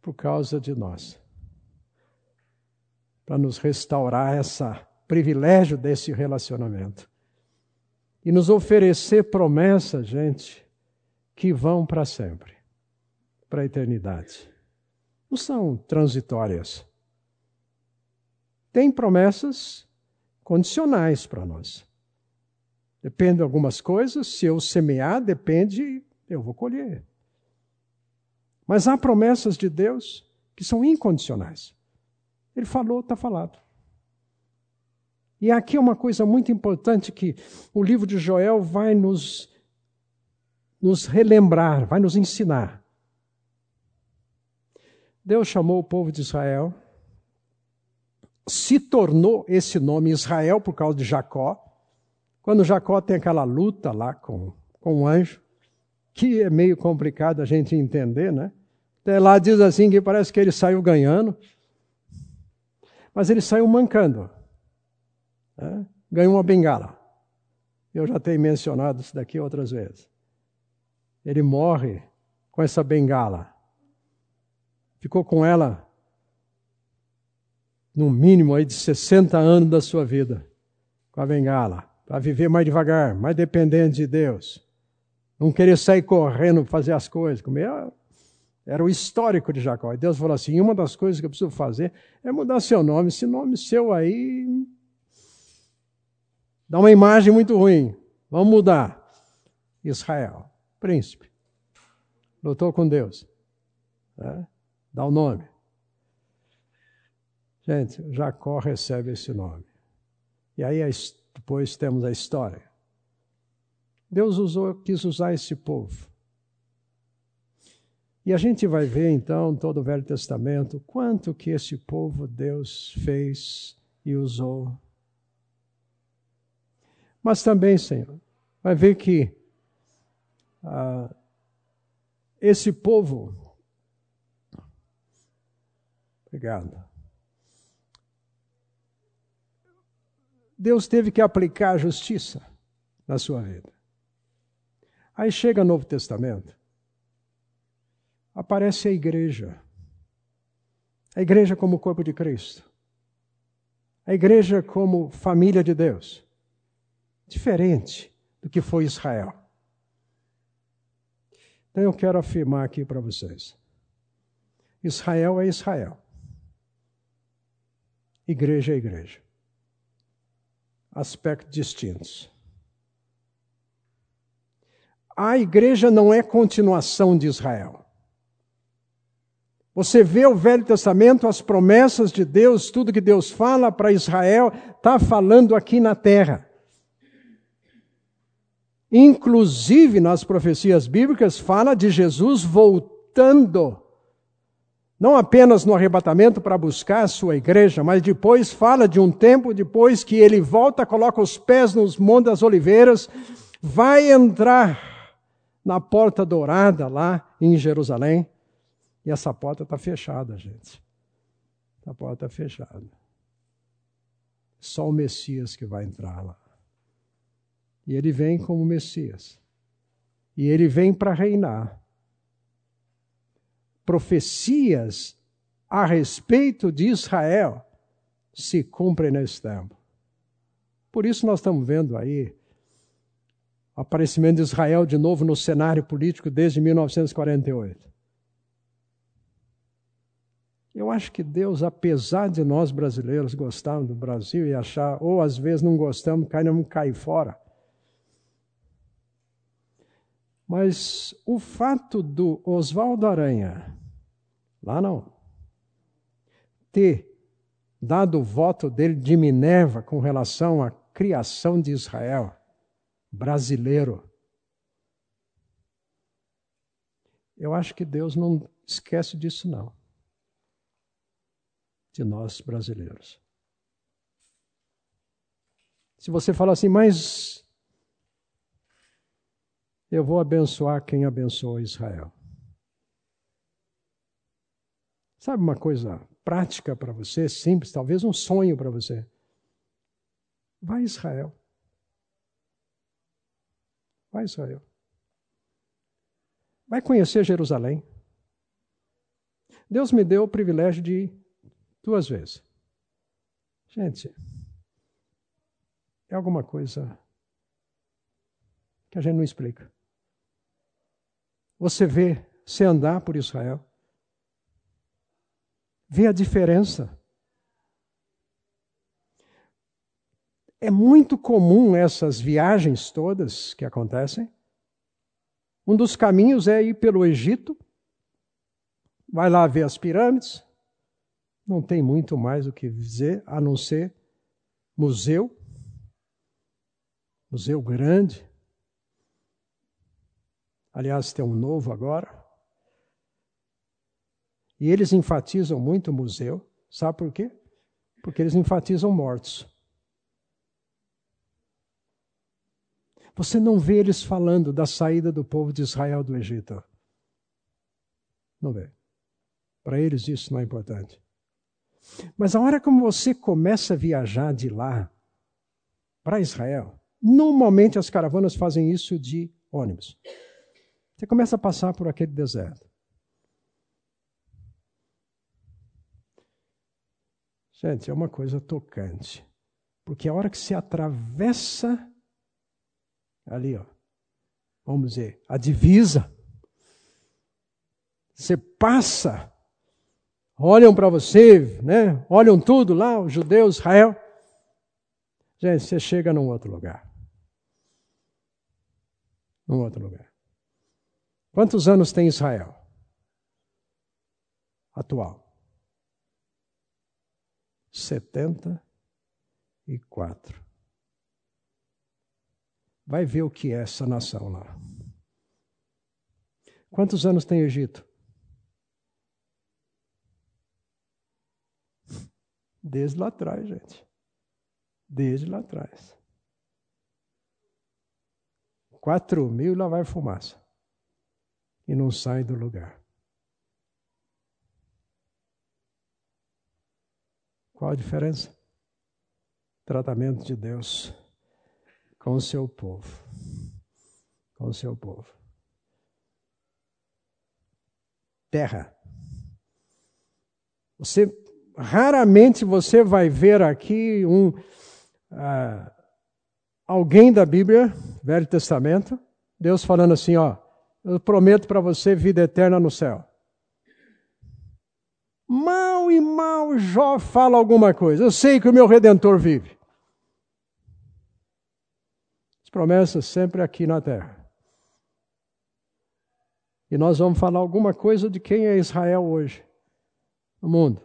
por causa de nós. Para nos restaurar esse privilégio desse relacionamento. E nos oferecer promessas, gente, que vão para sempre para a eternidade não são transitórias. Tem promessas condicionais para nós. Depende de algumas coisas, se eu semear, depende, eu vou colher. Mas há promessas de Deus que são incondicionais. Ele falou, está falado. E aqui é uma coisa muito importante que o livro de Joel vai nos, nos relembrar, vai nos ensinar. Deus chamou o povo de Israel, se tornou esse nome Israel por causa de Jacó. Quando Jacó tem aquela luta lá com, com o anjo, que é meio complicado a gente entender, né? Até lá diz assim que parece que ele saiu ganhando, mas ele saiu mancando. Né? Ganhou uma bengala. Eu já tenho mencionado isso daqui outras vezes. Ele morre com essa bengala ficou com ela no mínimo aí de 60 anos da sua vida, com a bengala, para viver mais devagar, mais dependente de Deus. Não querer sair correndo fazer as coisas, como era, era o histórico de Jacó. E Deus falou assim: uma das coisas que eu preciso fazer é mudar seu nome. Esse nome seu aí dá uma imagem muito ruim. Vamos mudar. Israel, príncipe. Lutou com Deus. É? Dá o nome. Gente, Jacó recebe esse nome. E aí depois temos a história. Deus usou, quis usar esse povo. E a gente vai ver então todo o Velho Testamento quanto que esse povo Deus fez e usou. Mas também, Senhor, vai ver que ah, esse povo Obrigado. Deus teve que aplicar a justiça na sua vida. Aí chega o Novo Testamento, aparece a igreja. A igreja como corpo de Cristo. A igreja como família de Deus. Diferente do que foi Israel. Então eu quero afirmar aqui para vocês: Israel é Israel. Igreja é igreja. Aspectos distintos. A igreja não é continuação de Israel. Você vê o Velho Testamento, as promessas de Deus, tudo que Deus fala para Israel, está falando aqui na terra. Inclusive nas profecias bíblicas, fala de Jesus voltando não apenas no arrebatamento para buscar a sua igreja, mas depois fala de um tempo depois que ele volta, coloca os pés nos Montes das Oliveiras, vai entrar na porta dourada lá em Jerusalém, e essa porta está fechada, gente. A porta está fechada. Só o Messias que vai entrar lá. E ele vem como Messias. E ele vem para reinar profecias a respeito de Israel se cumprem nesse tempo. Por isso nós estamos vendo aí aparecimento de Israel de novo no cenário político desde 1948. Eu acho que Deus, apesar de nós brasileiros gostarmos do Brasil e achar, ou às vezes não gostamos, queremos cair fora. Mas o fato do Oswaldo Aranha, lá não, ter dado o voto dele de Minerva com relação à criação de Israel, brasileiro, eu acho que Deus não esquece disso, não de nós brasileiros. Se você fala assim, mas eu vou abençoar quem abençoou Israel. Sabe uma coisa prática para você, simples, talvez um sonho para você? Vai a Israel. Vai Israel. Vai conhecer Jerusalém. Deus me deu o privilégio de Duas vezes. Gente, é alguma coisa que a gente não explica. Você vê, se andar por Israel, vê a diferença. É muito comum essas viagens todas que acontecem. Um dos caminhos é ir pelo Egito, vai lá ver as pirâmides, não tem muito mais o que dizer a não ser museu, museu grande. Aliás, tem um novo agora. E eles enfatizam muito o museu. Sabe por quê? Porque eles enfatizam mortos. Você não vê eles falando da saída do povo de Israel do Egito. Não vê. Para eles isso não é importante. Mas a hora como você começa a viajar de lá para Israel, normalmente as caravanas fazem isso de ônibus. Você começa a passar por aquele deserto. Gente, é uma coisa tocante. Porque a hora que você atravessa ali, ó, vamos dizer, a divisa, você passa olham para você, né? olham tudo lá, os judeus, Israel. Gente, você chega num outro lugar. Num outro lugar. Quantos anos tem Israel? Atual. 74. Vai ver o que é essa nação lá. Quantos anos tem o Egito? Desde lá atrás, gente. Desde lá atrás. Quatro mil lá vai fumaça. E não sai do lugar. Qual a diferença? Tratamento de Deus com o seu povo. Com o seu povo. Terra. Você raramente você vai ver aqui um uh, alguém da Bíblia, Velho Testamento, Deus falando assim, ó, eu prometo para você vida eterna no céu. Mal e mal Jó fala alguma coisa. Eu sei que o meu redentor vive. As promessas sempre aqui na terra. E nós vamos falar alguma coisa de quem é Israel hoje no mundo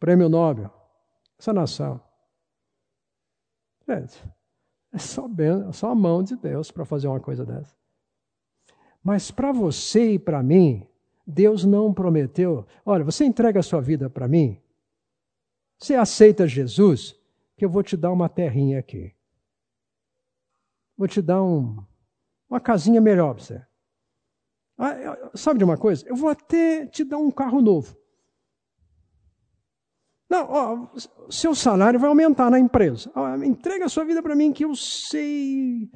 prêmio Nobel, essa nação. Gente, é só, bem, é só a mão de Deus para fazer uma coisa dessa. Mas para você e para mim, Deus não prometeu: olha, você entrega a sua vida para mim, você aceita Jesus, que eu vou te dar uma terrinha aqui. Vou te dar um, uma casinha melhor para você. Ah, sabe de uma coisa? Eu vou até te dar um carro novo. Não, ó, seu salário vai aumentar na empresa. Ó, entrega a sua vida para mim que eu sei.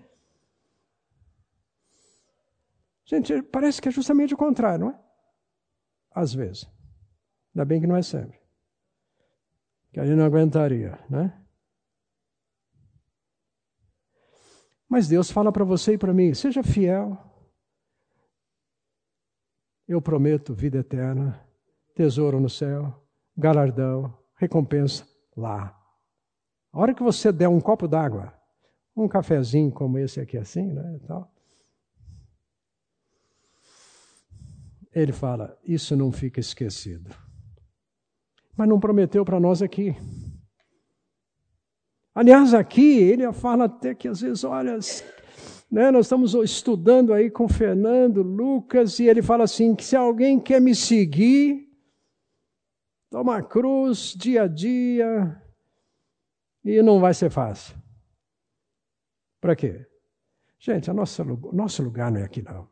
Gente, parece que é justamente o contrário, não é? Às vezes. Ainda bem que não é sempre. Que a gente não aguentaria, né? Mas Deus fala para você e para mim: seja fiel. Eu prometo vida eterna, tesouro no céu galardão, recompensa lá. A hora que você der um copo d'água, um cafezinho como esse aqui assim, né, tal, ele fala: Isso não fica esquecido. Mas não prometeu para nós aqui. Aliás, aqui ele fala até que às vezes, olha, né, nós estamos estudando aí com Fernando, Lucas, e ele fala assim: que se alguém quer me seguir, toma a cruz dia a dia, e não vai ser fácil. Para quê? Gente, a nossa, nosso lugar não é aqui, não.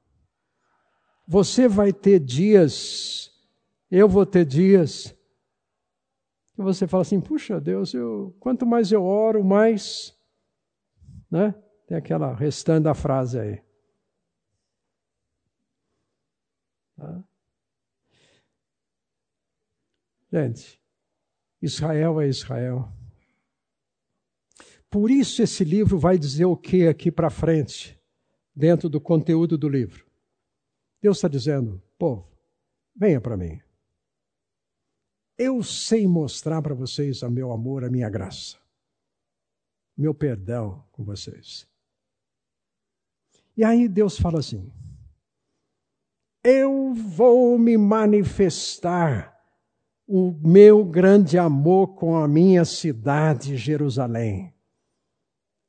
Você vai ter dias, eu vou ter dias, que você fala assim: puxa Deus, eu, quanto mais eu oro, mais. Né? Tem aquela restante da frase aí. Tá? Gente, Israel é Israel. Por isso esse livro vai dizer o que aqui para frente, dentro do conteúdo do livro. Deus está dizendo, povo, venha para mim. Eu sei mostrar para vocês o meu amor, a minha graça, meu perdão com vocês. E aí Deus fala assim: Eu vou me manifestar o meu grande amor com a minha cidade, Jerusalém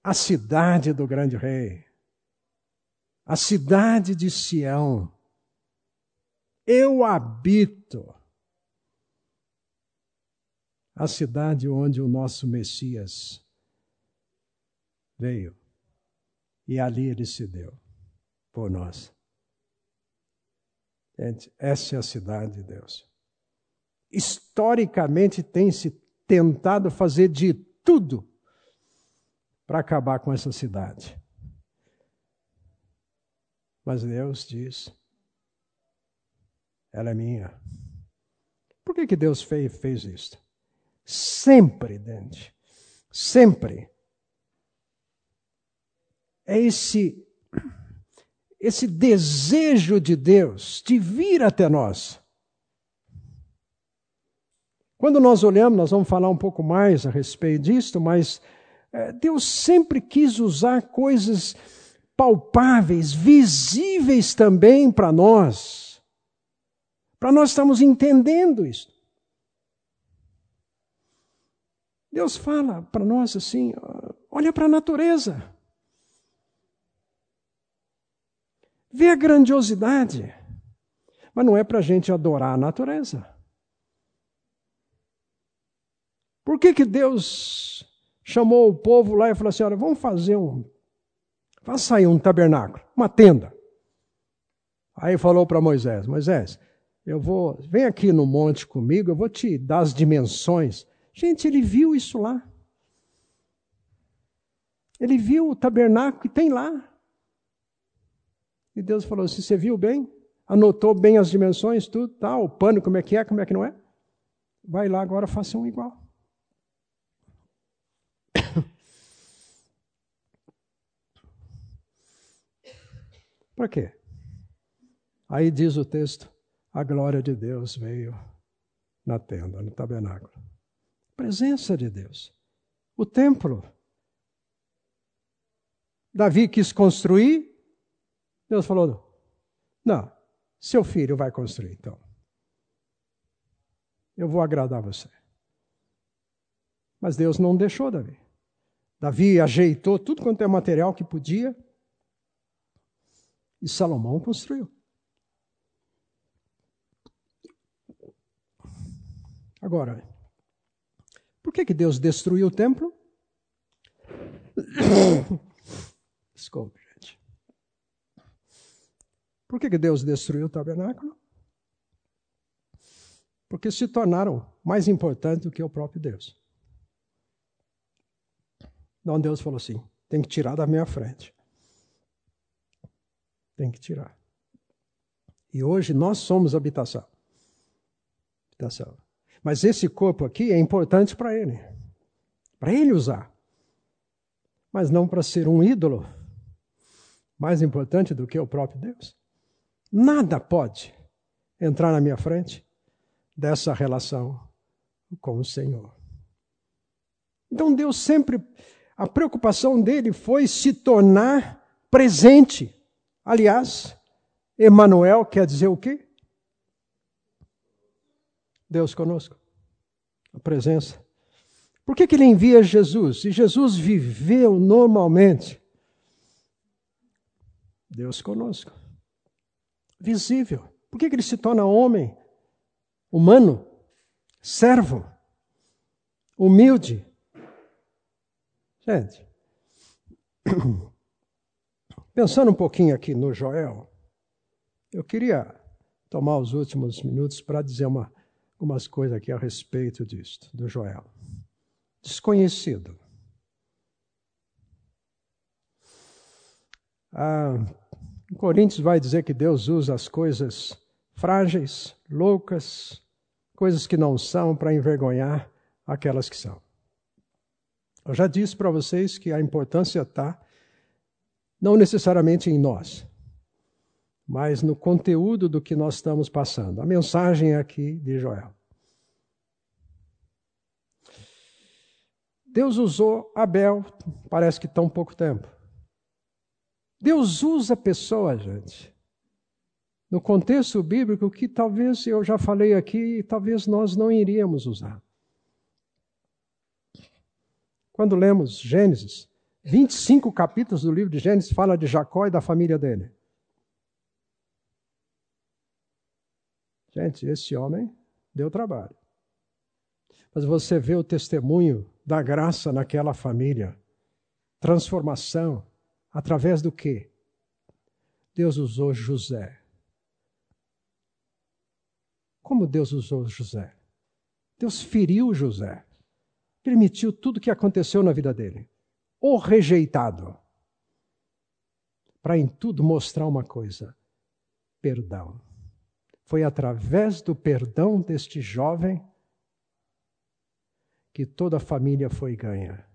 a cidade do grande rei, a cidade de Sião. Eu habito a cidade onde o nosso Messias veio. E ali ele se deu por nós. Gente, essa é a cidade de Deus. Historicamente tem se tentado fazer de tudo para acabar com essa cidade. Mas Deus diz: ela é minha. Por que, que Deus fez, fez isso? Sempre, Dente, sempre. É esse, esse desejo de Deus de vir até nós. Quando nós olhamos, nós vamos falar um pouco mais a respeito disto, mas é, Deus sempre quis usar coisas palpáveis, visíveis também para nós, para nós estarmos entendendo isso. Deus fala para nós assim: olha para a natureza, vê a grandiosidade, mas não é para a gente adorar a natureza. Por que, que Deus chamou o povo lá e falou assim: olha, vamos fazer um. Faça aí um tabernáculo, uma tenda. Aí falou para Moisés: Moisés, eu vou. Vem aqui no monte comigo, eu vou te dar as dimensões. Gente, ele viu isso lá. Ele viu o tabernáculo que tem lá. E Deus falou assim: Você viu bem? Anotou bem as dimensões, tudo, tá? O pano, como é que é, como é que não é? Vai lá agora, faça um igual. Para quê? Aí diz o texto: a glória de Deus veio na tenda, no tabernáculo. Presença de Deus. O templo. Davi quis construir, Deus falou: não, seu filho vai construir, então. Eu vou agradar você. Mas Deus não deixou Davi. Davi ajeitou tudo quanto é material que podia e Salomão construiu. Agora, por que, que Deus destruiu o templo? Desculpe, gente. Por que, que Deus destruiu o tabernáculo? Porque se tornaram mais importantes do que o próprio Deus. Então Deus falou assim: tem que tirar da minha frente. Tem que tirar. E hoje nós somos habitação. Habitação. Mas esse corpo aqui é importante para ele. Para ele usar. Mas não para ser um ídolo. Mais importante do que o próprio Deus. Nada pode entrar na minha frente dessa relação com o Senhor. Então Deus sempre, a preocupação dele foi se tornar presente. Aliás, Emanuel quer dizer o quê? Deus conosco. A presença. Por que, que ele envia Jesus? E Jesus viveu normalmente. Deus conosco. Visível. Por que, que ele se torna homem? Humano? Servo? Humilde? Gente, pensando um pouquinho aqui no Joel, eu queria tomar os últimos minutos para dizer uma, algumas coisas aqui a respeito disto, do Joel. Desconhecido. Ah, Coríntios vai dizer que Deus usa as coisas frágeis, loucas, coisas que não são para envergonhar aquelas que são. Eu já disse para vocês que a importância está não necessariamente em nós, mas no conteúdo do que nós estamos passando. A mensagem aqui de Joel. Deus usou Abel, parece que tão pouco tempo. Deus usa pessoas, gente. No contexto bíblico, que talvez eu já falei aqui, talvez nós não iríamos usar. Quando lemos Gênesis, 25 capítulos do livro de Gênesis fala de Jacó e da família dele. Gente, esse homem deu trabalho. Mas você vê o testemunho da graça naquela família. Transformação. Através do quê? Deus usou José. Como Deus usou José? Deus feriu José. Permitiu tudo o que aconteceu na vida dele. O rejeitado. Para em tudo mostrar uma coisa: perdão. Foi através do perdão deste jovem que toda a família foi ganha.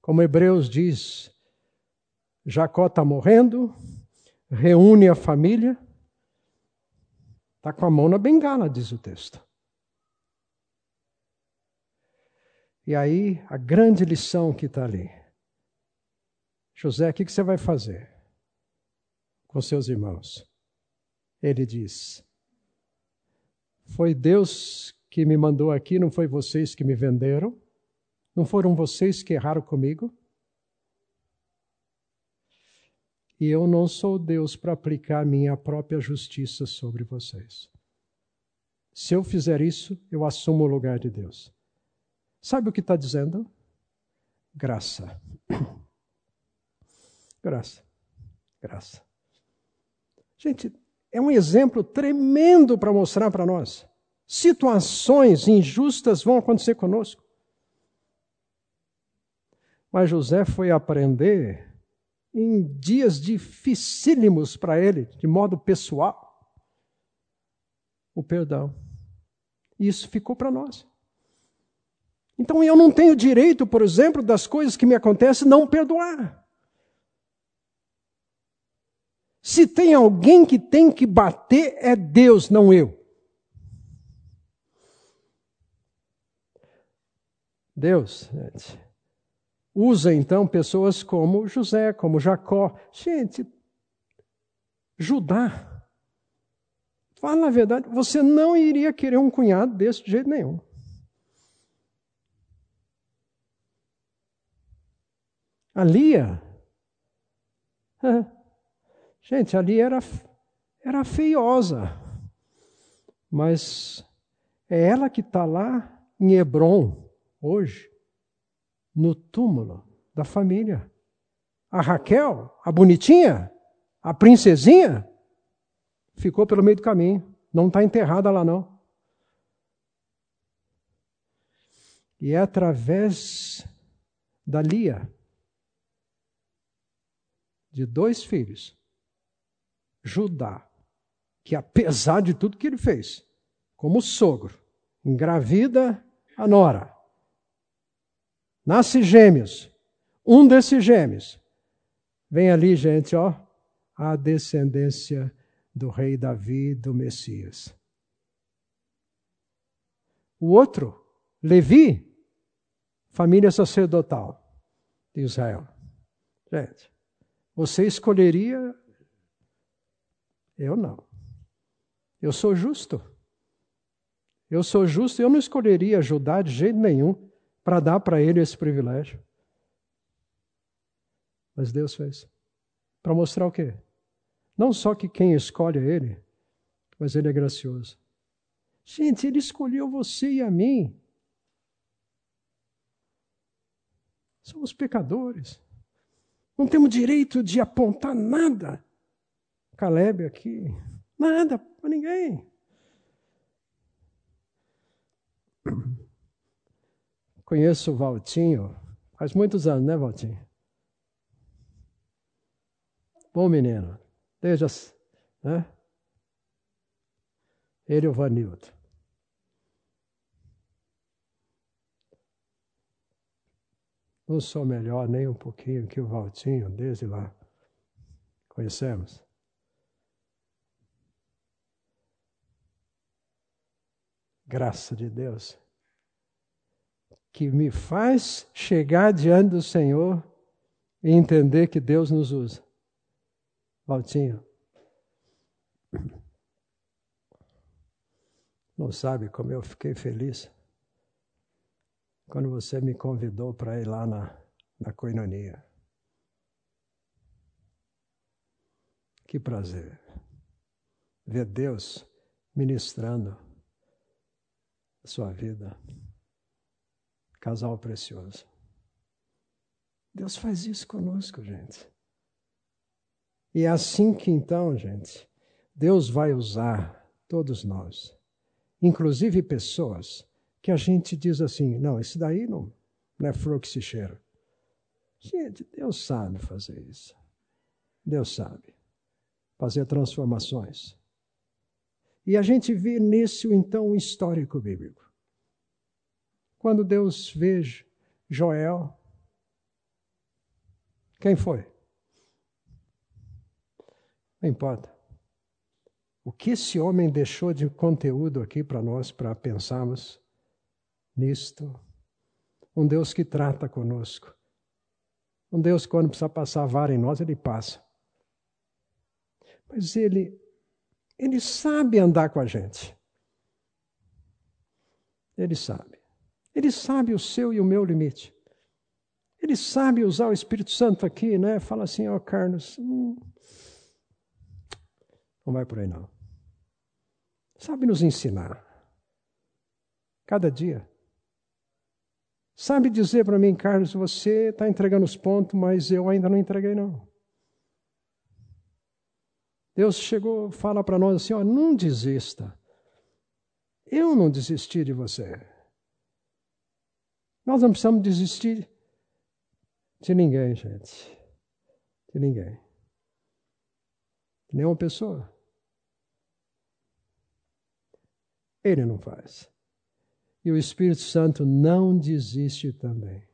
Como Hebreus diz, Jacó está morrendo, reúne a família, está com a mão na bengala, diz o texto. E aí, a grande lição que está ali. José, o que, que você vai fazer com seus irmãos? Ele diz: Foi Deus que me mandou aqui, não foi vocês que me venderam? Não foram vocês que erraram comigo? E eu não sou Deus para aplicar minha própria justiça sobre vocês. Se eu fizer isso, eu assumo o lugar de Deus. Sabe o que está dizendo? Graça. Graça. Graça. Gente, é um exemplo tremendo para mostrar para nós. Situações injustas vão acontecer conosco. Mas José foi aprender em dias dificílimos para ele, de modo pessoal, o perdão. E isso ficou para nós. Então eu não tenho direito, por exemplo, das coisas que me acontecem, não perdoar. Se tem alguém que tem que bater, é Deus, não eu. Deus, gente, usa então pessoas como José, como Jacó. Gente, Judá, fala a verdade, você não iria querer um cunhado desse de jeito nenhum. A Lia, Gente, ali era, era feiosa. Mas é ela que está lá em Hebron, hoje, no túmulo da família. A Raquel, a bonitinha, a princesinha, ficou pelo meio do caminho. Não está enterrada lá, não. E é através da Lia, de dois filhos, Judá, que apesar de tudo que ele fez, como sogro, engravida a nora, nasce gêmeos, um desses gêmeos, vem ali, gente, ó, a descendência do rei Davi, do Messias. O outro, Levi, família sacerdotal de Israel. Gente, você escolheria. Eu não. Eu sou justo. Eu sou justo e eu não escolheria Judá de jeito nenhum para dar para ele esse privilégio. Mas Deus fez. Para mostrar o quê? Não só que quem escolhe é ele, mas ele é gracioso. Gente, ele escolheu você e a mim. Somos pecadores. Não temos direito de apontar nada. Caleb aqui, nada para ninguém. Conheço o Valtinho, faz muitos anos, né, Valtinho? Bom menino, desde as, né? Ele e o Vanildo. Não sou melhor nem um pouquinho que o Valtinho, desde lá. Conhecemos? Graça de Deus, que me faz chegar diante do Senhor e entender que Deus nos usa. Valtinho. Não sabe como eu fiquei feliz quando você me convidou para ir lá na, na coinonia. Que prazer ver Deus ministrando sua vida. Casal precioso. Deus faz isso conosco, gente. E é assim que então, gente, Deus vai usar todos nós, inclusive pessoas que a gente diz assim: não, esse daí não, não é flor que se cheira. Gente, Deus sabe fazer isso. Deus sabe fazer transformações. E a gente vê nisso, então, um histórico bíblico. Quando Deus vê Joel, quem foi? Não importa. O que esse homem deixou de conteúdo aqui para nós, para pensarmos, nisto. Um Deus que trata conosco. Um Deus, quando precisa passar vara em nós, ele passa. Mas ele, ele sabe andar com a gente. Ele sabe. Ele sabe o seu e o meu limite. Ele sabe usar o Espírito Santo aqui, né? Fala assim, ó, oh, Carlos, hum, não vai por aí não. Sabe nos ensinar. Cada dia. Sabe dizer para mim, Carlos, você está entregando os pontos, mas eu ainda não entreguei, não. Deus chegou, fala para nós assim: ó, não desista. Eu não desisti de você. Nós não precisamos desistir de ninguém, gente. De ninguém. Nenhuma pessoa. Ele não faz. E o Espírito Santo não desiste também.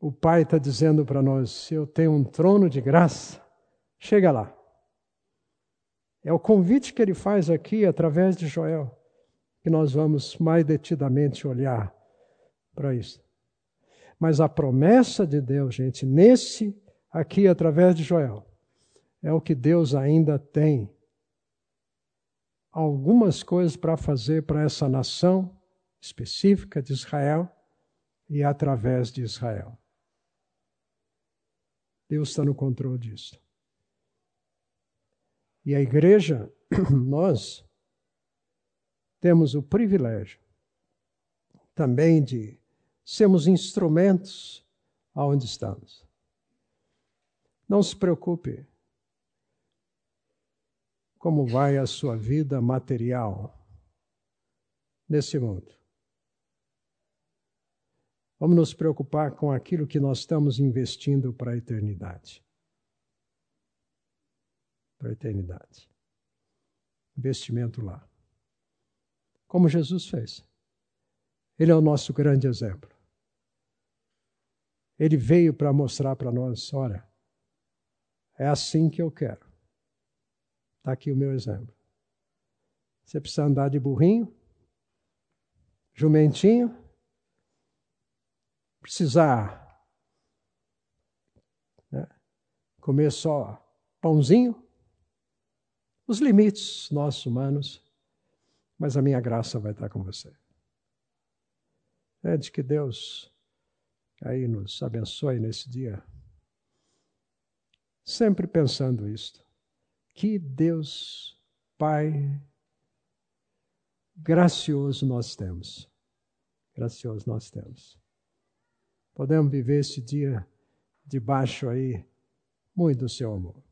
O Pai está dizendo para nós: se eu tenho um trono de graça, chega lá. É o convite que ele faz aqui através de Joel, que nós vamos mais detidamente olhar para isso. Mas a promessa de Deus, gente, nesse aqui através de Joel, é o que Deus ainda tem algumas coisas para fazer para essa nação específica de Israel e através de Israel. Deus está no controle disso. E a igreja, nós temos o privilégio também de sermos instrumentos aonde estamos. Não se preocupe como vai a sua vida material nesse mundo. Vamos nos preocupar com aquilo que nós estamos investindo para a eternidade. Para a eternidade. Investimento lá. Como Jesus fez. Ele é o nosso grande exemplo. Ele veio para mostrar para nós: olha, é assim que eu quero. Está aqui o meu exemplo. Você precisa andar de burrinho? jumentinho, precisar né, comer só pãozinho, os limites nossos humanos, mas a minha graça vai estar com você. É de que Deus aí nos abençoe nesse dia. Sempre pensando isto. Que Deus, Pai, gracioso nós temos. Gracioso nós temos. Podemos viver esse dia debaixo aí muito do seu amor.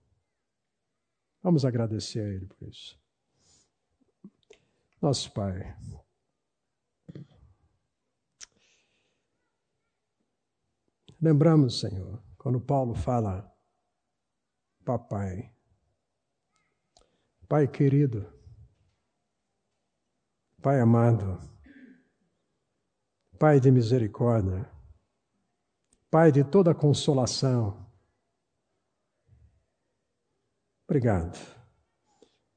Vamos agradecer a Ele por isso. Nosso Pai. Lembramos, Senhor, quando Paulo fala, Papai, Pai querido, Pai amado, Pai de misericórdia, Pai de toda consolação, Obrigado.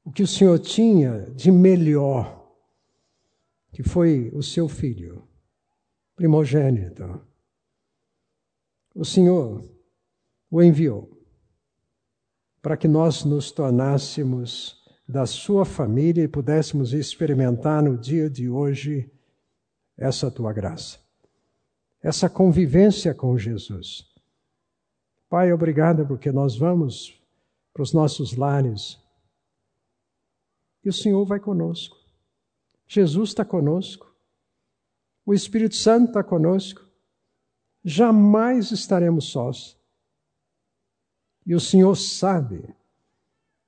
O que o Senhor tinha de melhor, que foi o seu filho, primogênito, o Senhor o enviou para que nós nos tornássemos da sua família e pudéssemos experimentar no dia de hoje essa tua graça, essa convivência com Jesus. Pai, obrigado porque nós vamos para os nossos lares. E o Senhor vai conosco. Jesus está conosco. O Espírito Santo está conosco. Jamais estaremos sós. E o Senhor sabe,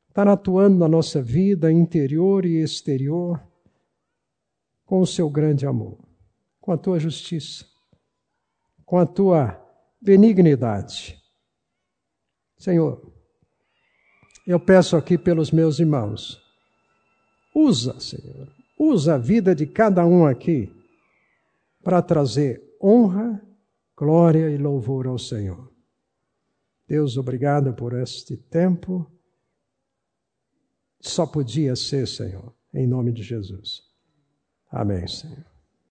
está atuando na nossa vida interior e exterior com o seu grande amor, com a tua justiça, com a tua benignidade. Senhor, eu peço aqui pelos meus irmãos. Usa, Senhor, usa a vida de cada um aqui para trazer honra, glória e louvor ao Senhor. Deus, obrigado por este tempo. Só podia ser, Senhor, em nome de Jesus. Amém, Senhor.